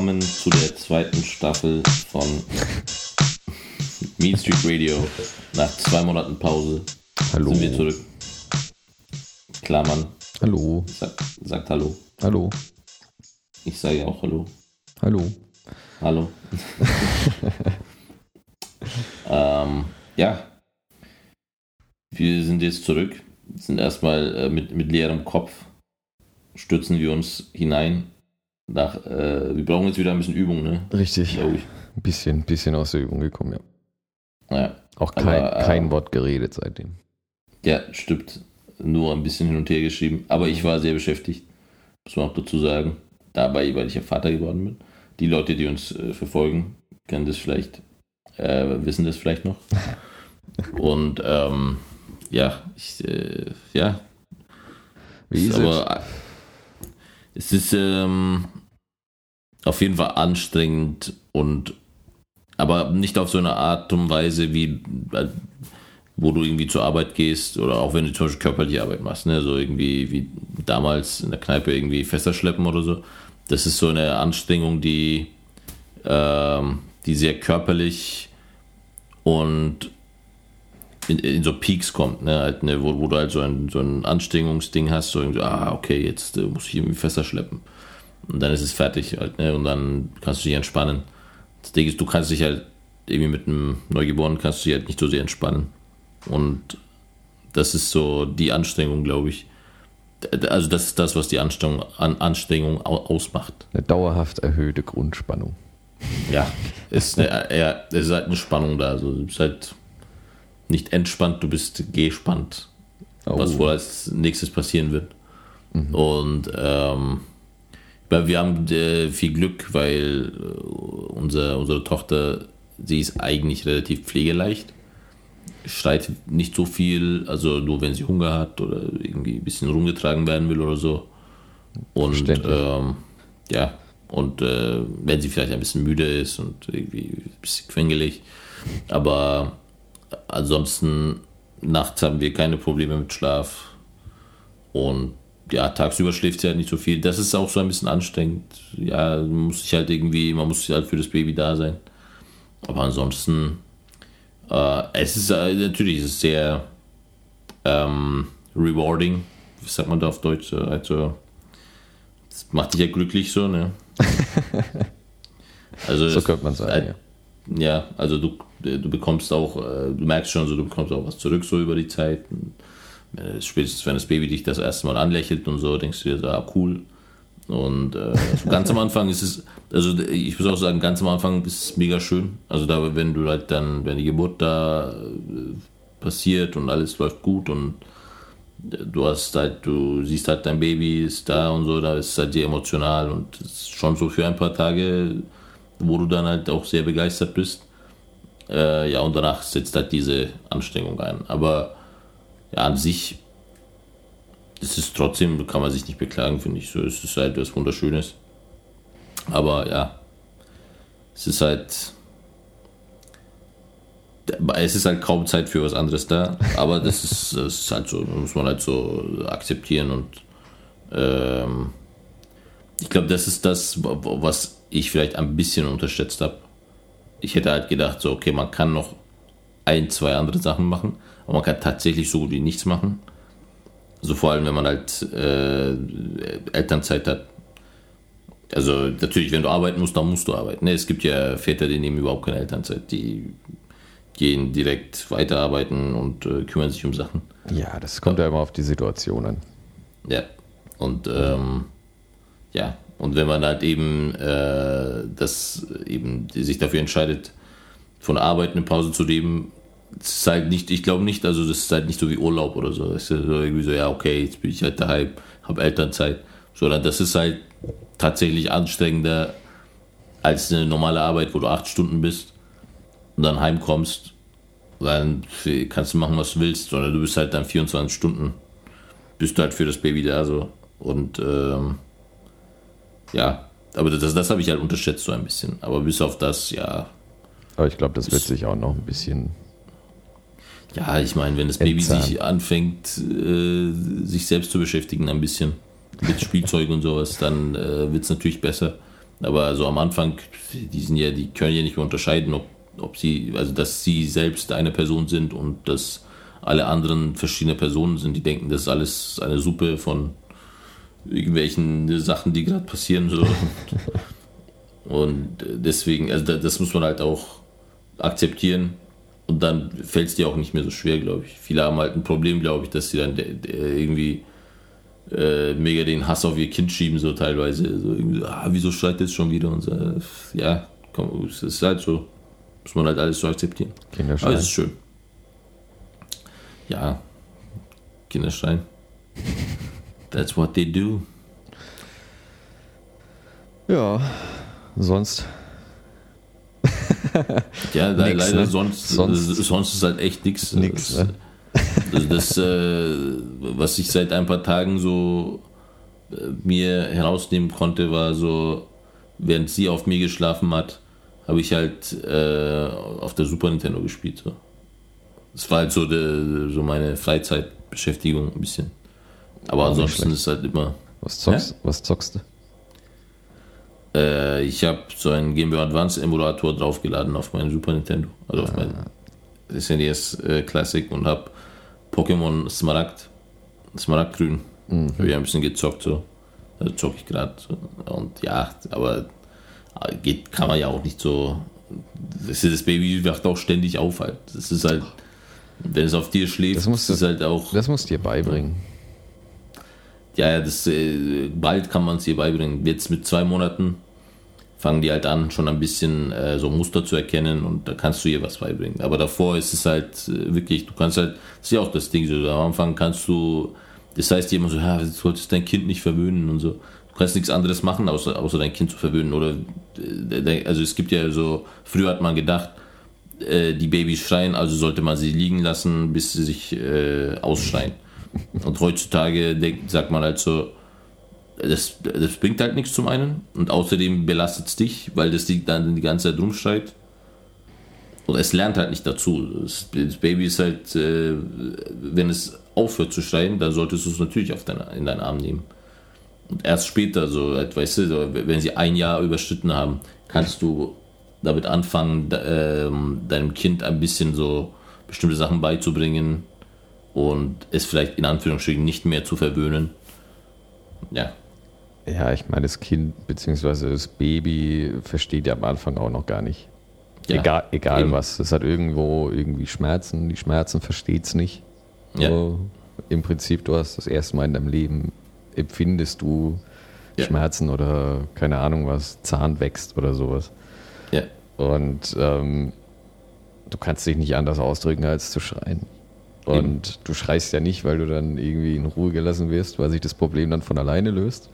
Willkommen zu der zweiten Staffel von Mean Street Radio. Nach zwei Monaten Pause Hallo. sind wir zurück. Klammern, Hallo. sagt, sagt Hallo. Hallo. Ich sage auch Hallo. Hallo. Hallo. ähm, ja, wir sind jetzt zurück, sind erstmal äh, mit, mit leerem Kopf, stürzen wir uns hinein. Nach, äh, wir brauchen jetzt wieder ein bisschen Übung, ne? Richtig. Ein bisschen, bisschen aus der Übung gekommen, ja. Ja. Auch Aber, kein, äh, kein Wort geredet seitdem. ja, stimmt. Nur ein bisschen hin und her geschrieben. Aber ich war sehr beschäftigt, muss man auch dazu sagen. Dabei, weil ich ja Vater geworden bin. Die Leute, die uns äh, verfolgen, kennen das vielleicht, äh, wissen das vielleicht noch. Und ähm, ja, ich, äh, ja, Wie ist es? aber äh, es ist ähm, auf jeden Fall anstrengend und aber nicht auf so eine Art und Weise wie äh, wo du irgendwie zur Arbeit gehst oder auch wenn du zum Beispiel körperliche Arbeit machst, ne, so irgendwie wie damals in der Kneipe irgendwie Fässer schleppen oder so. Das ist so eine Anstrengung, die ähm, die sehr körperlich und in, in so Peaks kommt, ne, halt, ne, wo, wo du halt so ein, so ein Anstrengungsding hast, so irgendwie, ah, okay, jetzt äh, muss ich irgendwie Fässer schleppen. Und dann ist es fertig halt, ne, und dann kannst du dich entspannen. Das Ding ist, du kannst dich halt irgendwie mit einem Neugeborenen kannst du dich halt nicht so sehr entspannen. Und das ist so die Anstrengung, glaube ich. Also das ist das, was die Anstrengung, an Anstrengung au- ausmacht. Eine dauerhaft erhöhte Grundspannung. Ja, ist eine, ja, es ist halt eine Spannung da. Also du bist halt nicht entspannt, du bist gespannt, Oh. was wohl als nächstes passieren wird. Und ähm, wir haben äh, viel Glück, weil äh, unser, unsere Tochter, sie ist eigentlich relativ pflegeleicht. Schreit nicht so viel, also nur wenn sie Hunger hat oder irgendwie ein bisschen rumgetragen werden will oder so. Und ähm, ja, und äh, wenn sie vielleicht ein bisschen müde ist und irgendwie ein bisschen quengelig. Aber ansonsten nachts haben wir keine Probleme mit Schlaf. Und ja, tagsüber schläft sie halt nicht so viel. Das ist auch so ein bisschen anstrengend. Ja, man muss sich halt irgendwie, man muss halt für das Baby da sein. Aber ansonsten, äh, es ist äh, natürlich es ist sehr ähm, rewarding. Wie sagt man da auf Deutsch? Also, es macht dich ja glücklich so, ne? Also, So könnte man sagen, ja. ja, also du, du bekommst auch, äh, du merkst schon so, du bekommst auch was zurück so über die Zeit. Und, äh, Spätestens wenn das Baby dich das erste Mal anlächelt und so, denkst du dir so, ah, cool. Und äh, ganz am Anfang ist es, also ich muss auch sagen, ganz am Anfang ist es mega schön. Also da, wenn du halt dann, wenn die Geburt da äh, passiert und alles läuft gut und äh, du hast halt, du siehst halt dein Baby ist da und so, da ist es halt sehr emotional und schon so für ein paar Tage, wo du dann halt auch sehr begeistert bist. Äh, ja, und danach setzt halt diese Anstrengung ein. Aber ja, an sich ist es trotzdem, kann man sich nicht beklagen, finde ich. So, es ist halt was Wunderschönes. Aber ja, es ist halt. Es ist halt kaum Zeit für was anderes da, aber das ist, das ist halt so, muss man halt so akzeptieren und ähm, ich glaube, das ist das, was ich vielleicht ein bisschen unterschätzt habe. Ich hätte halt gedacht, so, okay, man kann noch ein, zwei andere Sachen machen, aber man kann tatsächlich so gut wie nichts machen. So vor allem, wenn man halt äh, Elternzeit hat. Also natürlich, wenn du arbeiten musst, dann musst du arbeiten. Ne? Es gibt ja Väter, die nehmen überhaupt keine Elternzeit. Die gehen direkt weiterarbeiten und äh, kümmern sich um Sachen. Ja, das kommt ja immer auf die Situation an. Ja. Und ähm, ja, und wenn man halt eben äh, das eben sich dafür entscheidet, von Arbeit eine Pause zu nehmen, ist halt nicht, ich glaube nicht, also das ist halt nicht so wie Urlaub oder so. Das ist so irgendwie so, ja, okay, jetzt bin ich halt daheim, habe Elternzeit. Sondern das ist halt tatsächlich anstrengender als eine normale Arbeit, wo du acht Stunden bist und dann heimkommst, dann kannst du machen, was du willst, sondern du bist halt dann 24 Stunden, bist du halt für das Baby da so. Und ähm, ja, aber das, das habe ich halt unterschätzt so ein bisschen. Aber bis auf das, ja, Aber ich glaube, das wird sich auch noch ein bisschen. Ja, ich meine, wenn das Baby Entzahnt. sich anfängt, äh, sich selbst zu beschäftigen, ein bisschen, mit Spielzeug und sowas, dann äh, wird es natürlich besser. Aber so am Anfang, die sind ja, die können ja nicht mehr unterscheiden, ob, ob sie, also dass sie selbst eine Person sind und dass alle anderen verschiedene Personen sind, die denken, das ist alles eine Suppe von irgendwelchen Sachen, die gerade passieren. So. Und deswegen, also das muss man halt auch akzeptieren. Und dann fällt es dir auch nicht mehr so schwer, glaube ich. Viele haben halt ein Problem, glaube ich, dass sie dann irgendwie äh, mega den Hass auf ihr Kind schieben, so teilweise. So irgendwie, ah, wieso schreit das schon wieder? Und so, ja, komm, es ist halt so. Muss man halt alles so akzeptieren. Kinderschreien. Aber es ist schön. Ja, Kinderschreien. That's what they do. Ja, sonst. Ja, Nix, leider ne? sonst, Sonst- sonst, sonst ist halt echt nichts. Nix, ne? Also das, äh, was ich seit ein paar Tagen so äh, mir herausnehmen konnte, war so, während sie auf mir geschlafen hat, habe ich halt äh, auf der Super Nintendo gespielt. So. Das war halt so, de, so meine Freizeitbeschäftigung ein bisschen. Aber ansonsten ist halt immer. Was zockst, was zockst du? Äh, ich habe so einen Game Boy Advance Emulator draufgeladen auf meinen Super Nintendo. Also auf mein SNES äh, Classic und habe Pokémon Smaragd, Smaragdgrün, habe ich ein bisschen gezockt so. Also zocke ich gerade. So. Und ja, aber äh, geht, kann man ja auch nicht so. Das, das Baby wacht auch ständig auf halt. Das ist halt, wenn es auf dir schläft, Das musst du- ist halt auch. Das musst du dir beibringen. Ja, ja, das, äh, bald kann man es ihr beibringen. Jetzt mit zwei Monaten fangen die halt an, schon ein bisschen äh, so Muster zu erkennen und da kannst du ihr was beibringen. Aber davor ist es halt äh, wirklich, du kannst halt, das ist ja auch das Ding, so am Anfang kannst du, das heißt immer so, ja, du solltest dein Kind nicht verwöhnen und so. Du kannst nichts anderes machen, außer, außer dein Kind zu verwöhnen. Oder, äh, also es gibt ja so, früher hat man gedacht, äh, die Babys schreien, also sollte man sie liegen lassen, bis sie sich äh, ausschreien. Und heutzutage denkt, sagt man halt so, das, das bringt halt nichts zum einen und außerdem belastet es dich, weil das die dann die ganze Zeit rumschreit. Und es lernt halt nicht dazu. Das, das Baby ist halt, äh, wenn es aufhört zu schreien, dann solltest du es natürlich auf dein, in deinen Arm nehmen. Und erst später, so, halt, weißt du, wenn sie ein Jahr überschritten haben, kannst du damit anfangen, ähm, deinem Kind ein bisschen so bestimmte Sachen beizubringen und es vielleicht in Anführungsstrichen nicht mehr zu verwöhnen. Ja, Ja, ich meine, das Kind bzw. das Baby versteht ja am Anfang auch noch gar nicht. Ja, egal egal eben. was. Es hat irgendwo irgendwie Schmerzen. Die Schmerzen versteht es nicht. Ja. So, Im Prinzip, du hast das erste Mal in deinem Leben, empfindest du Ja. Schmerzen oder keine Ahnung was, Zahn wächst oder sowas. ja, Und ähm, du kannst dich nicht anders ausdrücken, als zu schreien. Und du schreist ja nicht, weil du dann irgendwie in Ruhe gelassen wirst, weil sich das Problem dann von alleine löst,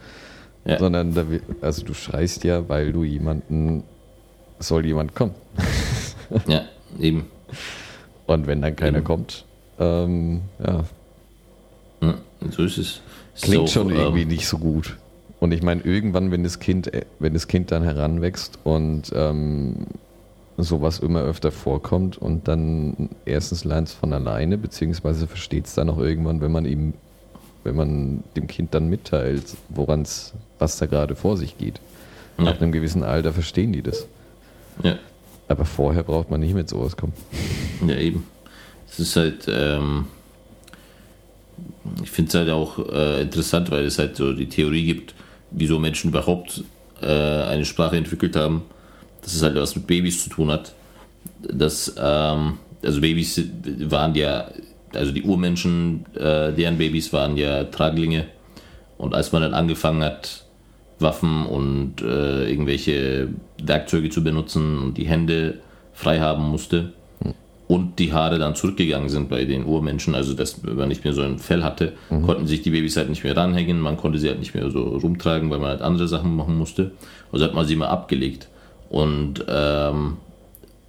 ja. sondern da, also du schreist ja, weil du jemanden, soll jemand kommen. ja, eben. Und wenn dann keiner Eben. kommt, ähm, ja, Ja, so ist es. Klingt auch, schon irgendwie ähm, nicht so gut. Und ich meine, irgendwann, wenn das Kind, äh, wenn das Kind dann heranwächst und ähm, sowas immer öfter vorkommt und dann erstens lernt es von alleine, beziehungsweise versteht es dann auch irgendwann, wenn man ihm, wenn man dem Kind dann mitteilt, woran es, was da gerade vor sich geht. Ja. Ab einem gewissen Alter verstehen die das. Ja, Aber vorher braucht man nicht mit sowas kommen. ja, eben. Es ist halt, ähm, ich finde es halt auch äh, interessant, weil es halt so die Theorie gibt, wieso Menschen überhaupt äh, eine Sprache entwickelt haben, dass es halt was mit Babys zu tun hat. Dass, ähm, also Babys waren ja, also die Urmenschen, äh, deren Babys waren ja Traglinge. Und als man dann angefangen hat, Waffen und äh, irgendwelche Werkzeuge zu benutzen und die Hände frei haben musste und die Haare dann zurückgegangen sind bei den Urmenschen, also dass man nicht mehr so ein Fell hatte, konnten sich die Babys halt nicht mehr ranhängen, man konnte sie halt nicht mehr so rumtragen, weil man halt andere Sachen machen musste. Also hat man sie mal abgelegt. Und ähm,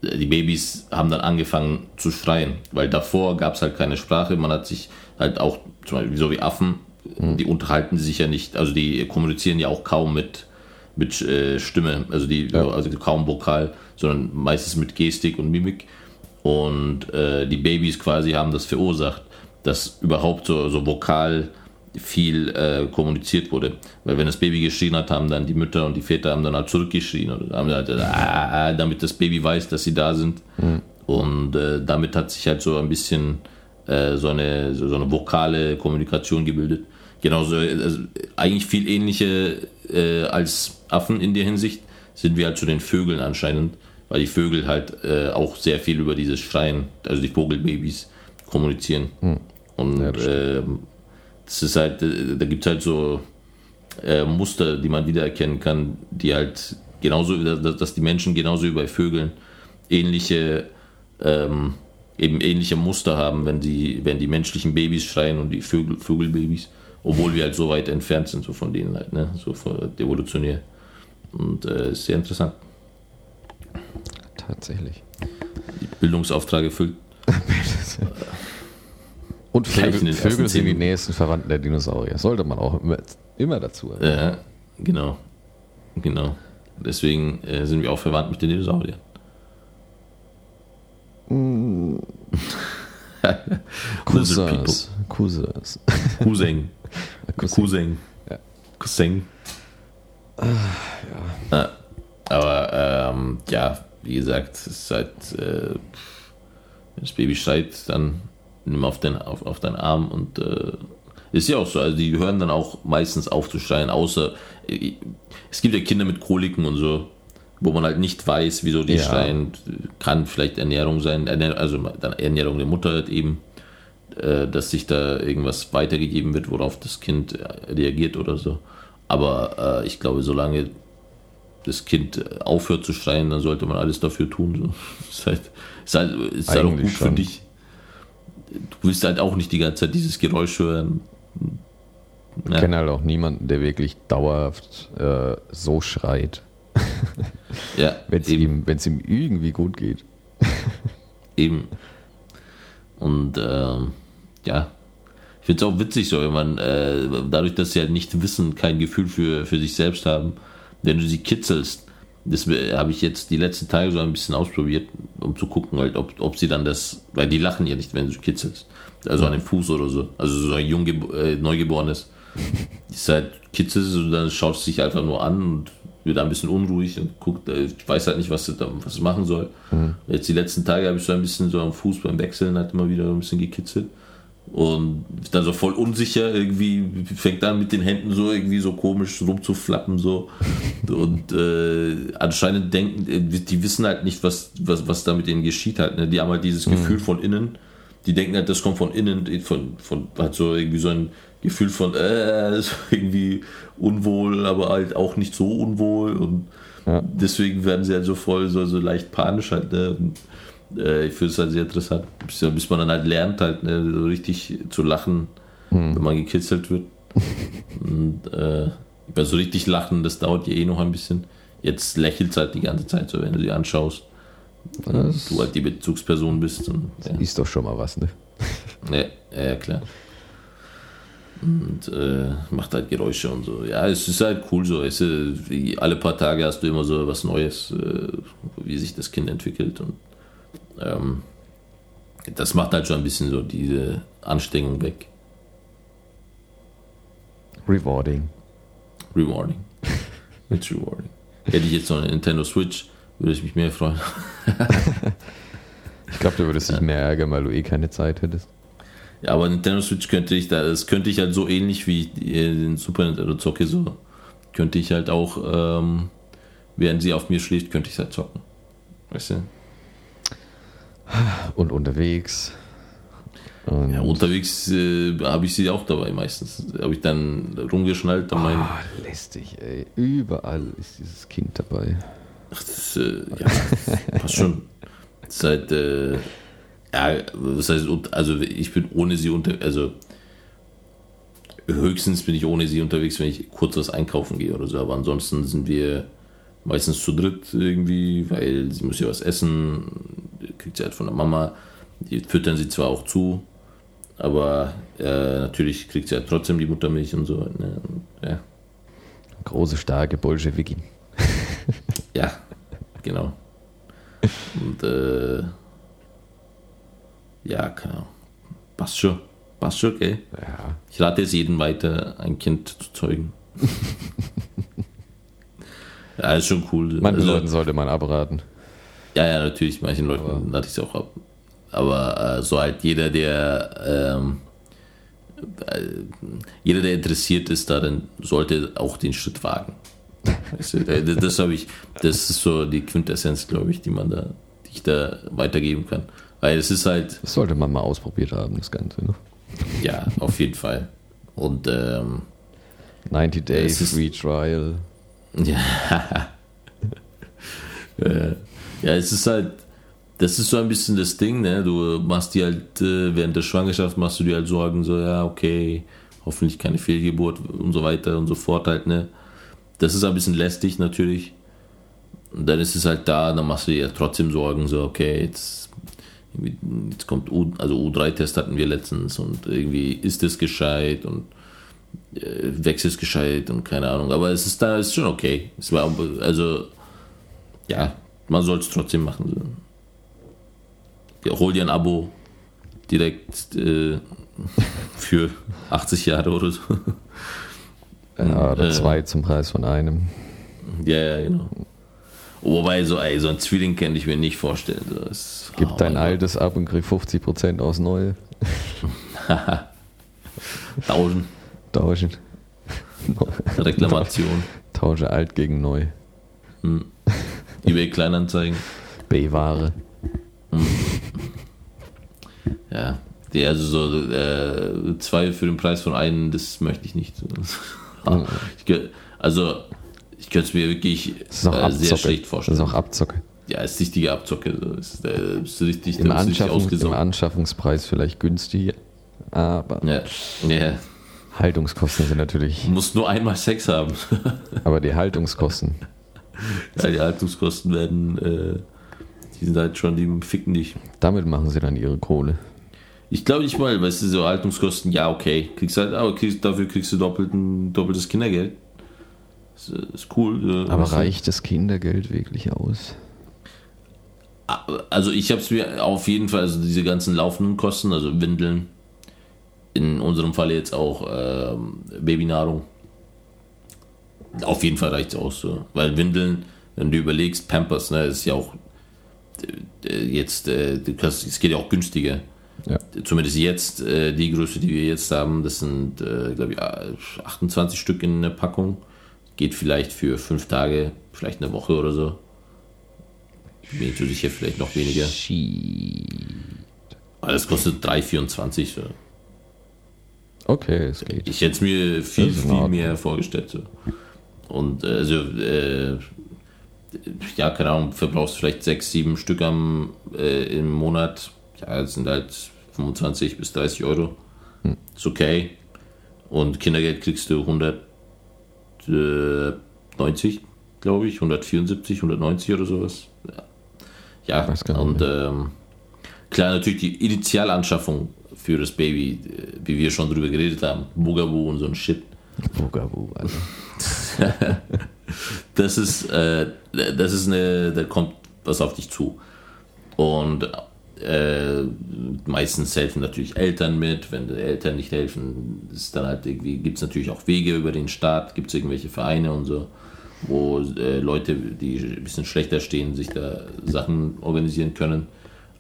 die Babys haben dann angefangen zu schreien, weil davor gab es halt keine Sprache. Man hat sich halt auch, zum Beispiel so wie Affen, die unterhalten sich ja nicht, also die kommunizieren ja auch kaum mit, mit äh, Stimme, also die Ja. also kaum Vokal, sondern meistens mit Gestik und Mimik. Und äh, die Babys quasi haben das verursacht, dass überhaupt so, so Vokal viel äh, kommuniziert wurde. Weil wenn das Baby geschrien hat, haben dann die Mütter und die Väter haben dann halt zurückgeschrien oder haben halt, ah, damit das Baby weiß, dass sie da sind. Mhm. Und äh, damit hat sich halt so ein bisschen äh, so, eine, so eine vokale Kommunikation gebildet. Genauso, also eigentlich viel ähnliche äh, als Affen in der Hinsicht sind wir halt zu den Vögeln anscheinend, weil die Vögel halt auch sehr viel über dieses Schreien, also die Vogelbabys, kommunizieren. Mhm. Und ja, das, ist halt, äh, da gibt es halt so äh, Muster, die man wiedererkennen kann, die halt genauso, dass die Menschen genauso wie bei Vögeln ähnliche, ähm, eben ähnliche Muster haben, wenn die, wenn die menschlichen Babys schreien und die Vögel, Vögelbabys, obwohl wir halt so weit entfernt sind, so von denen halt, ne, so evolutionär. Und äh, ist sehr interessant. Tatsächlich. Bildungsauftrag erfüllt. Und Vögel, Vögel sind die nächsten Verwandten der Dinosaurier. Sollte man auch immer, immer dazu. Ja, genau. Genau. Deswegen äh, sind wir auch verwandt mit den Dinosauriern. Mm. Cousins. Cousins. Cousin. Cousin. Ja. Cousin. Ah, ja. Ah, aber ähm, ja, wie gesagt, es ist halt, äh, wenn das Baby schreit, dann nimm auf, den, auf, auf deinen Arm und äh, ist ja auch so, also die hören dann auch meistens auf zu schreien, außer äh, es gibt ja Kinder mit Koliken und so, wo man halt nicht weiß, wieso die ja. schreien. Kann vielleicht Ernährung sein, also Ernährung der Mutter halt eben, äh, dass sich da irgendwas weitergegeben wird, worauf das Kind reagiert oder so. Aber äh, ich glaube, solange das Kind aufhört zu schreien, dann sollte man alles dafür tun. So. Ist halt, ist halt, ist halt auch gut schon. für dich du willst halt auch nicht die ganze Zeit dieses Geräusch hören. Ja. Ich kenne halt auch niemanden, der wirklich dauerhaft äh, so schreit. ja. Wenn es ihm, ihm irgendwie gut geht. eben. Und ähm, ja, ich finde es auch witzig so, wenn man, äh, dadurch, dass sie halt nicht wissen, kein Gefühl für, für sich selbst haben, wenn du sie kitzelst, das habe ich jetzt die letzten Tage so ein bisschen ausprobiert, um zu gucken, halt, ob, ob sie dann das, weil die lachen ja nicht, wenn du kitzelst. Also an den Fuß oder so. Also so ein jung, äh, Neugeborenes. ist halt kitzelt und dann schaut es sich einfach nur an und wird ein bisschen unruhig und guckt, äh, ich weiß halt nicht, was es was machen soll. Mhm. Jetzt die letzten Tage habe ich so ein bisschen so am Fuß beim Wechseln halt immer wieder ein bisschen gekitzelt und dann so voll unsicher irgendwie fängt dann mit den Händen so irgendwie so komisch rumzuflappen so und äh, anscheinend denken äh, die wissen halt nicht was was was da mit denen geschieht halt ne? die haben halt dieses mhm. Gefühl von innen die denken halt das kommt von innen von von hat so irgendwie so ein Gefühl von äh, irgendwie unwohl aber halt auch nicht so unwohl und ja. deswegen werden sie halt so voll so, so leicht panisch halt ne? Und, äh, ich finde es halt sehr interessant, bis, bis, man dann halt lernt, halt ne, so richtig zu lachen, hm. wenn man gekitzelt wird. Und äh, weil so richtig lachen, das dauert ja eh noch ein bisschen. Jetzt lächelt es halt die ganze Zeit so, wenn du sie anschaust. Das du halt die Bezugsperson bist. Und, ja. Ist doch schon mal was, ne? Ja, ja klar. Und äh, macht halt Geräusche und so. Ja, es ist halt cool so. Es, äh, alle paar Tage hast du immer so was Neues, äh, wie sich das Kind entwickelt. Und ähm, das macht halt schon ein bisschen so diese Anstrengung weg. Rewarding. Rewarding. It's rewarding. Hätte ich jetzt noch eine Nintendo Switch, würde ich mich mehr freuen. ich glaube, du würdest dich ja. mehr ärgern, weil du eh keine Zeit hättest. Ja, aber Nintendo Switch könnte ich da, das könnte ich halt so ähnlich wie den Super Nintendo zocke, so könnte ich halt auch, ähm, während sie auf mir schläft, könnte ich halt zocken. Weißt du? Und unterwegs. Und ja, unterwegs äh, habe ich sie auch dabei meistens. Habe ich dann rumgeschnallt. An oh, lästig, ey. Überall ist dieses Kind dabei. Ach, das, äh, ja, passt schon. Seit, äh, ja, was heißt, also ich bin ohne sie unter, also höchstens bin ich ohne sie unterwegs, wenn ich kurz was einkaufen gehe oder so, aber ansonsten sind wir meistens zu dritt irgendwie, weil sie muss ja was essen, kriegt sie halt von der Mama. Die füttern sie zwar auch zu, aber äh, natürlich kriegt sie halt trotzdem die Muttermilch und so. Ne? Ja. Große, starke Bolschewiki. ja, genau. Und äh, ja, genau. Passt schon. Passt schon, okay. Ja. Ich rate es jedem weiter, ein Kind zu zeugen. ja, ist schon cool. Manchen Also- Leuten sollte man abraten. Ja, ja, natürlich, manchen Leuten rate ich es auch ab. Aber äh, so halt jeder, der ähm, äh, jeder, der interessiert ist, darin sollte auch den Schritt wagen. Äh, das habe ich, das ist so die Quintessenz, glaube ich, die man da, die ich da weitergeben kann. Weil es ist halt, Das sollte man mal ausprobiert haben, das Ganze. Ne? ja, auf jeden Fall. Und ähm, 90 Days Free Trial. Ja. Äh, ja, es ist halt, das ist so ein bisschen das Ding, ne? Du machst dir halt, äh, während der Schwangerschaft machst du dir halt Sorgen, so, ja, okay, hoffentlich keine Fehlgeburt und so weiter und so fort halt, ne? Das ist ein bisschen lästig natürlich. Und dann ist es halt da, dann machst du dir trotzdem Sorgen, so, okay, jetzt, jetzt kommt U, also U3-Test hatten wir letztens und irgendwie ist es gescheit und äh, es gescheit und keine Ahnung. Aber es ist da, ist schon okay. Es war, also, ja, man soll es trotzdem machen. Hol dir ein Abo direkt äh, für 80 Jahre oder so. Ja, oder äh, zwei zum Preis von einem. ja, ja, genau. Wobei, so, ey, so ein Zwilling kann ich mir nicht vorstellen. Das, Gib oh dein altes ab und krieg 50% aufs Neue. Tauschen, Tauschen. Reklamation, Tausche alt gegen neu. eBay Kleinanzeigen. B-Ware. Ja, die, also so äh, zwei für den Preis von einem, das möchte ich nicht. also, ich könnte es mir wirklich Das äh, sehr schlecht Das vorstellen. ist auch Abzocke. ja, ist richtige Abzocke. So. Ist, äh, ist richtig, Im, du richtig Im. Anschaffungspreis vielleicht günstiger, aber Ja, ja, Haltungskosten sind natürlich. du musst nur einmal Sex haben. Aber die Haltungskosten, ja, die Haltungskosten werden, äh, die sind halt schon, die ficken dich. damit machen sie dann ihre Kohle. Ich glaube nicht mal, weißt du, so Haltungskosten, ja, okay. Kriegst halt, aber kriegst, dafür kriegst du doppelten, doppeltes Kindergeld. Ist, äh, ist cool. äh, Aber du. reicht das Kindergeld wirklich aus? Also ich habe es mir auf jeden Fall, also diese ganzen laufenden Kosten, also Windeln, in unserem Fall jetzt auch ähm, Babynahrung. Auf jeden Fall reicht es aus, so. weil Windeln, wenn du überlegst, Pampers, ne, ist ja auch äh, jetzt, äh, du kannst- es geht ja auch günstiger. Ja. Zumindest jetzt, äh, die Größe, die wir jetzt haben, das sind, äh, glaube ich, 28 Stück in der Packung. Geht vielleicht für fünf Tage, vielleicht eine Woche oder so. Bin ich so sicher, vielleicht noch weniger. Das kostet 3,24. So. Okay, es geht. Ich hätte es mir viel, viel mehr vorgestellt. So. Und äh, also, äh, ja, keine Ahnung, verbrauchst vielleicht sechs, sieben Stück am, äh, im Monat. Ja, das sind halt 25 bis 30 Euro. Hm. Ist okay. Und Kindergeld kriegst du 190, glaube ich, 174, 190 oder sowas. Ja, ja und ähm, klar, natürlich die Initialanschaffung für das Baby, äh, wie wir schon drüber geredet haben, Bugaboo und so ein Shit. Bugabu, also. Das ist, äh, das ist eine, da kommt was auf dich zu. Und äh, meistens helfen natürlich Eltern mit. Wenn die Eltern nicht helfen, ist dann halt irgendwie, gibt es natürlich auch Wege über den Staat, gibt es irgendwelche Vereine und so, wo äh, Leute, die ein bisschen schlechter stehen, sich da Sachen organisieren können.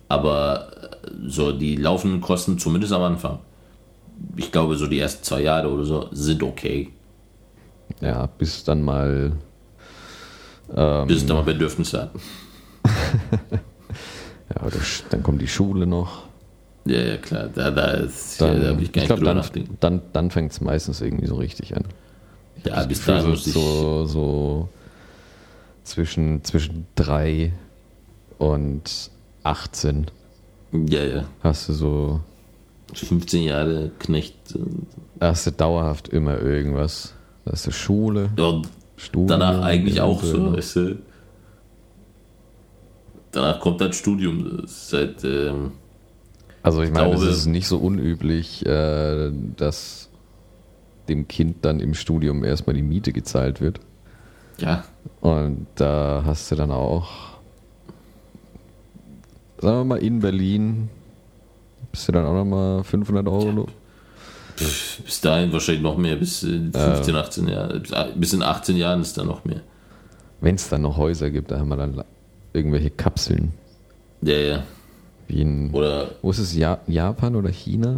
Aber äh, so die laufenden Kosten, zumindest am Anfang, ich glaube, so die ersten zwei Jahre oder so, sind okay. Ja, bis dann mal. Ähm, Bis es dann mal Bedürfnisse hat. ja, oder dann kommt die Schule noch. Ja, ja, klar. Da, da, ist, Dann, ja, da ich gar nicht glaub, drüber dann, dann, dann fängt es meistens irgendwie so richtig an. Ja, bis Gefühl, dahin ich. so, so zwischen, zwischen drei und 18 Ja, ja. hast du so, 15 Jahre Knecht. äh, hast du dauerhaft immer irgendwas. Da hast du Schule, Ja, Studium. danach eigentlich auch so, eventuell. weißt du. Danach kommt dann Studium. Das ist halt, ähm, Also ich meine, es ist nicht so unüblich, äh, dass dem Kind dann im Studium erstmal die Miete gezahlt wird. ja, Und da hast du dann auch, sagen wir mal, in Berlin bist du dann auch nochmal 500 Euro Bis dahin wahrscheinlich noch mehr, bis 15, 18 Jahre. Bis in 18 Jahren ist da noch mehr. Wenn es dann noch Häuser gibt, da haben wir dann irgendwelche Kapseln. Ja, ja. Wie in, Oder wo ist es? Ja, Japan oder China?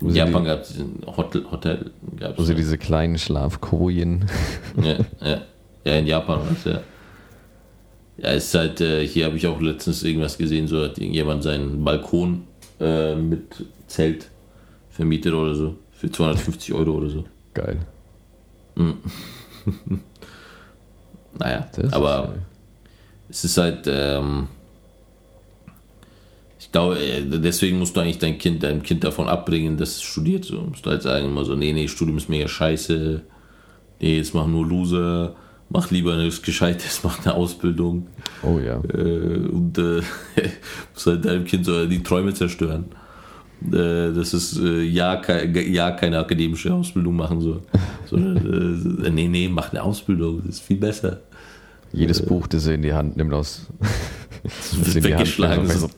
Wo Japan gab es Hotel, Hotel gab's Wo sie diese kleinen Schlafkojen. ja, ja. ja, in Japan war das ja. Ja, ist halt, äh, hier habe ich auch letztens irgendwas gesehen, so hat irgendjemand seinen Balkon äh, mit Zelt vermietet oder so. Für 250 Euro oder so. Geil. Naja, Das ist aber geil. es ist halt, ähm, ich glaube, äh, deswegen musst du eigentlich dein Kind, deinem Kind davon abbringen, dass es studiert. So. Musst du halt sagen immer so, nee, nee, Studium ist mega scheiße. Nee, jetzt mach nur Loser. Mach lieber nichts Gescheites, mach eine Ausbildung. Oh ja. Äh, und äh, musst halt deinem Kind so die Träume zerstören. Äh, das ist äh, ja, kein, ja keine akademische Ausbildung machen soll. Sondern, äh, nee, nee, mach eine Ausbildung, das ist viel besser. Jedes Buch, das er in die Hand nimmt, aus. das wird Hand weggeschlagen, so. so,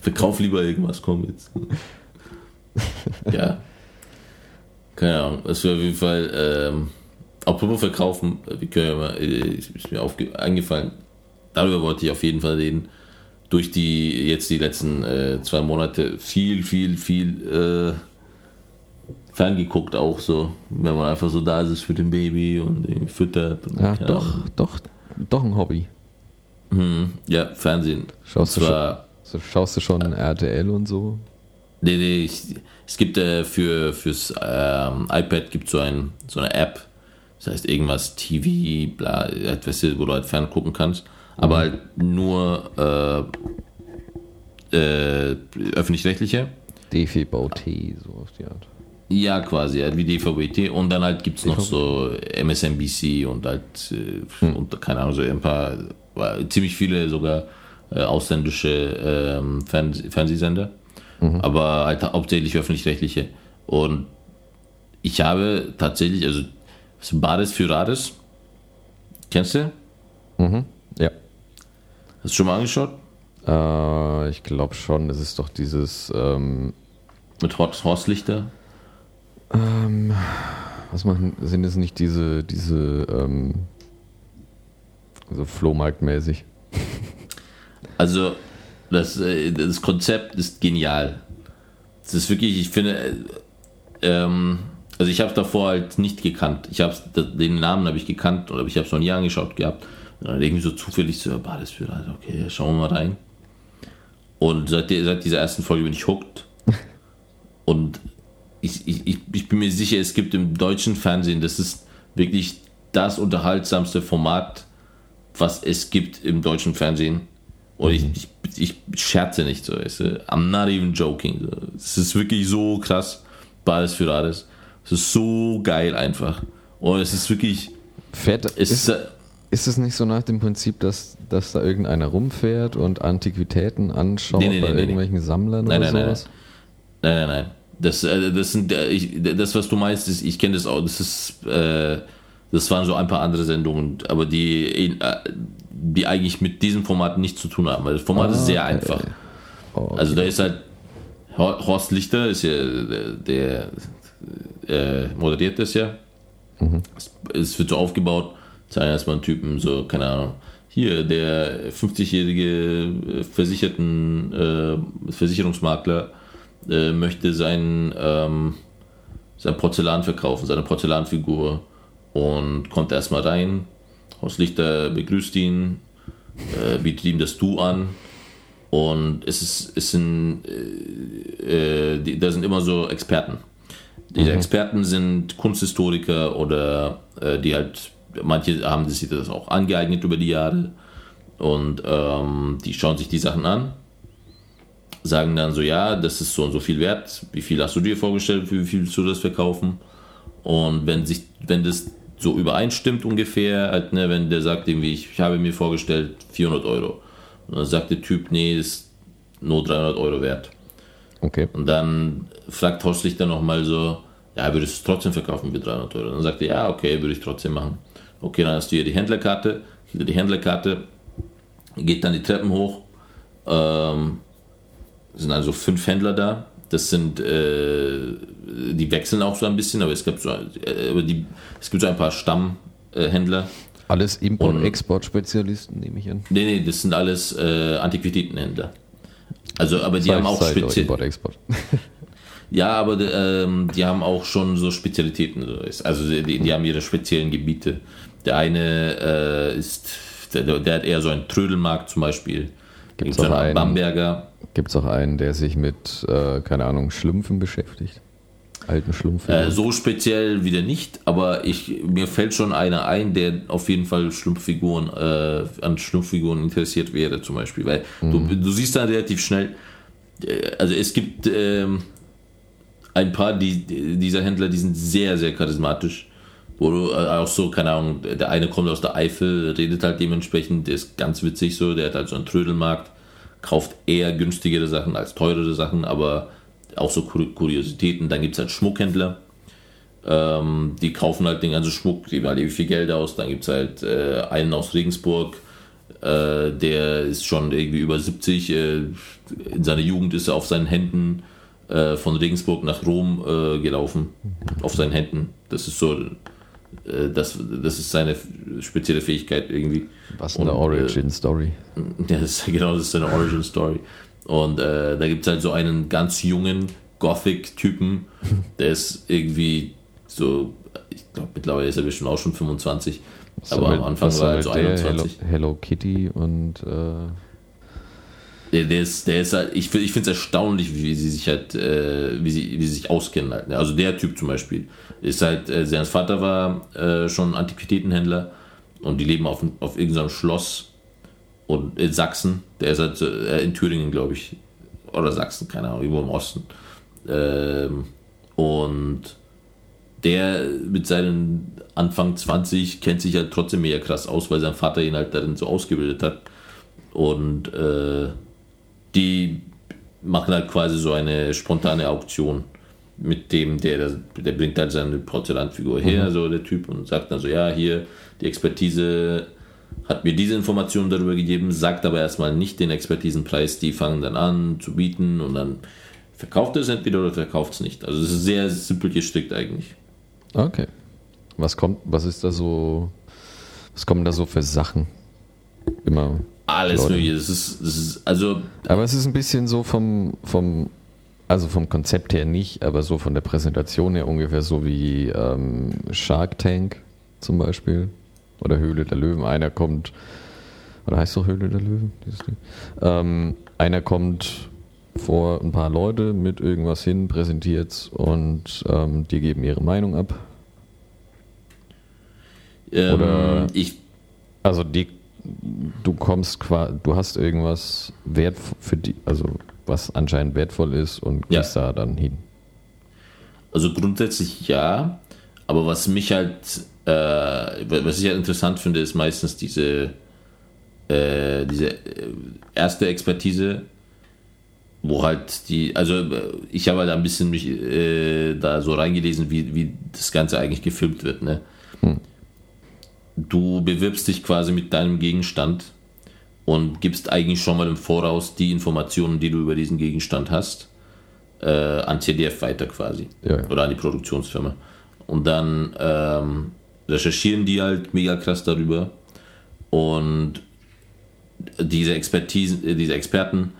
Verkauf lieber irgendwas, komm jetzt. ja. Keine Ahnung. Es wäre auf jeden Fall, ähm, apropos verkaufen, wir können ja mal, äh, ist mir aufge eingefallen, darüber wollte ich auf jeden Fall reden. Durch die, jetzt die letzten äh, zwei Monate viel, viel, viel äh, ferngeguckt auch so, wenn man einfach so da ist mit dem Baby und füttert. Und, Ja, doch, Ahnung. doch, doch ein Hobby. Mhm. Ja, Fernsehen. Schaust du, Und schon, zwar, schaust du schon RTL und so? Nee, nee, ich, es gibt äh, für fürs ähm, iPad gibt so ein so eine App, das heißt irgendwas TV, bla, du, wo du halt fern gucken kannst, aber halt nur äh, äh, öffentlich-rechtliche. DVB-T, so auf die Art. Ja, quasi, halt wie DVB-T und dann halt gibt es noch so MSNBC und halt äh, und keine Ahnung, so ein paar, äh, ziemlich viele sogar äh, ausländische ähm, Fernsehsender, aber halt hauptsächlich öffentlich-rechtliche. Und ich habe tatsächlich, also so Bares für Rares, kennst du? Mhm. Ja. Hast du schon mal angeschaut? Äh, ich glaube schon, das ist doch dieses, ähm, Mit Horst, Horst Lichter? ähm, was machen, sind es nicht diese, diese, ähm, so Flohmarktmäßig? Also, das, äh, das Konzept ist genial. Das ist wirklich, ich finde, äh, ähm, also ich habe davor halt nicht gekannt. Ich habe den Namen habe ich gekannt oder ich habe es noch nie angeschaut gehabt. Und dann irgendwie so zufällig so, wird halt, okay, schauen wir mal rein. Und seit, der, seit dieser ersten Folge bin ich hooked. Und ich, ich, ich bin mir sicher, es gibt im deutschen Fernsehen, das ist wirklich das unterhaltsamste Format, was es gibt im deutschen Fernsehen. Und ich, ich, ich scherze nicht so, weißt du? I'm not even joking. Es ist wirklich so krass. Bades für alles. Es ist so geil einfach. Und es ist wirklich. Fährt, Es ist, ist, ist es nicht so nach dem Prinzip, dass, dass da irgendeiner rumfährt und Antiquitäten anschaut Nee, nee, bei nee, irgendwelchen Sammlern Nein, oder nein, nein, sowas? Nein, nein, nein. Das, äh, das sind, äh, ich, das, was du meinst, ist, ich kenne das auch. Das ist, äh, das waren so ein paar andere Sendungen, aber die, äh, die eigentlich mit diesem Format nichts zu tun haben. Weil das Format ist sehr Ah, einfach. Oh, Also da ist halt Hor- Horst Lichter ist ja der, der äh, moderiert das ja. Es, es wird so aufgebaut, zeigen erstmal einen Typen, so, keine Ahnung. Hier, der 50-jährige Versicherten, äh, Versicherungsmakler äh, möchte sein, ähm, sein Porzellan verkaufen, seine Porzellanfigur und kommt erstmal rein. Horst Lichter begrüßt ihn, äh, bietet ihm das Du an. Und es ist, es sind, äh, äh, die, da sind immer so Experten. Diese Experten sind Kunsthistoriker oder äh, die halt, manche haben sich das auch angeeignet über die Jahre. Und ähm, die schauen sich die Sachen an, sagen dann so, ja, das ist so und so viel wert, wie viel hast du dir vorgestellt, für wie viel willst du das verkaufen? Und wenn sich, wenn das so übereinstimmt ungefähr, halt, ne, wenn der sagt irgendwie, ich, ich habe mir vorgestellt 400 Euro, und dann sagt der Typ, nee, ist nur 300 Euro wert. Okay. Und dann fragt Horst Lichter nochmal so, ja, würdest du es trotzdem verkaufen für 300 Euro? dann sagt er, ja, okay, würde ich trotzdem machen. Okay, dann hast du hier die Händlerkarte, hier die Händlerkarte, geht dann die Treppen hoch, ähm, sind also fünf Händler da. Das sind, äh, die wechseln auch so ein bisschen, aber es gibt so, äh, die, es gibt so ein paar Stammhändler. Alles Import-Export-Spezialisten, nehme ich an. Nee, nee, das sind alles äh, Antiquitätenhändler. Also, aber die Zeig- haben auch speziell. Import-Export. Ja, aber ähm, die haben auch schon so Spezialitäten. Also die, die haben ihre speziellen Gebiete. Der eine äh, ist, der, der hat eher so einen Trödelmarkt zum Beispiel. Gibt's so auch einen? Bamberger. Gibt es auch einen, der sich mit, äh, keine Ahnung, Schlümpfen beschäftigt? Alten Schlümpfen? Äh, so speziell wieder nicht, aber ich, mir fällt schon einer ein, der auf jeden Fall Schlumpffiguren, äh, an Schlumpffiguren interessiert wäre, zum Beispiel. Weil du, du siehst dann relativ schnell, äh, also es gibt ähm, ein paar die, dieser Händler, die sind sehr, sehr charismatisch. Wo du äh, auch so, keine Ahnung, der eine kommt aus der Eifel, redet halt dementsprechend, der ist ganz witzig so, der hat halt so einen Trödelmarkt, kauft eher günstigere Sachen als teurere Sachen, aber auch so Kur- Kuriositäten. Dann gibt es halt Schmuckhändler, ähm, die kaufen halt den ganzen Schmuck, geben halt ewig viel Geld aus. Dann gibt es halt äh, einen aus Regensburg, äh, der ist schon irgendwie über 70. Äh, in seiner Jugend ist er auf seinen Händen äh, von Regensburg nach Rom äh, gelaufen. Auf seinen Händen. Das ist so, das, das ist seine spezielle Fähigkeit irgendwie. Was eine äh, Origin-Story. Ja, das ist, genau, das ist seine Origin Story. Und äh, da gibt es halt so einen ganz jungen Gothic-Typen, der ist irgendwie so, ich glaube mittlerweile ist er bestimmt auch schon 25, Was aber am sammelt- Anfang war er so sammelt der? 21. Hello, Hello Kitty und äh, Der, der ist, der ist halt, ich, ich finde es erstaunlich, wie sie sich halt, äh, wie, sie, wie sie sich auskennen halt. ne? Also der Typ zum Beispiel ist halt, äh, sein Vater war äh, schon Antiquitätenhändler und die leben auf, auf irgendeinem Schloss und in Sachsen. Der ist halt äh, in Thüringen, glaube ich, oder Sachsen, keine Ahnung, irgendwo im Osten. Ähm, und der mit seinen Anfang 20 kennt sich halt trotzdem mega krass aus, weil sein Vater ihn halt darin so ausgebildet hat. Und äh, die machen halt quasi so eine spontane Auktion mit dem, der, der bringt halt seine Porzellanfigur her, so der Typ, und sagt dann so, ja, hier, die Expertise hat mir diese Informationen darüber gegeben, sagt aber erstmal nicht den Expertisenpreis, die fangen dann an zu bieten und dann verkauft er es entweder oder verkauft es nicht. Also es ist sehr simpel gestrickt eigentlich. okay. Was kommt, was ist da so, was kommen da so für Sachen? Immer. Alles Leute. mögliche. Das ist, das ist, also Aber es ist ein bisschen so vom, vom, also vom Konzept her nicht, aber so von der Präsentation her ungefähr so wie ähm, Shark zum Beispiel oder Höhle der Löwen. Einer kommt, oder heißt doch Höhle der Löwen? Ähm, einer kommt vor ein paar Leute mit irgendwas hin, präsentiert und ähm, die geben ihre Meinung ab. ähm, Oder- ich, Also die, du kommst quasi, du hast irgendwas wert für die, also was anscheinend wertvoll ist und Ja. gehst da dann hin. Also grundsätzlich ja, aber was mich halt, äh, was ich halt interessant finde, ist meistens diese, äh, diese äh, erste Expertise, wo halt die, also äh, ich habe halt ein bisschen mich äh, da so reingelesen, wie, wie das Ganze eigentlich gefilmt wird. Ne? Du bewirbst dich quasi mit deinem Gegenstand und gibst eigentlich schon mal im Voraus die Informationen, die du über diesen Gegenstand hast, äh, an TDF weiter quasi. Ja, ja. Oder an die Produktionsfirma. Und dann ähm, recherchieren die halt mega krass darüber. Und diese Expertisen, äh, diese Experten,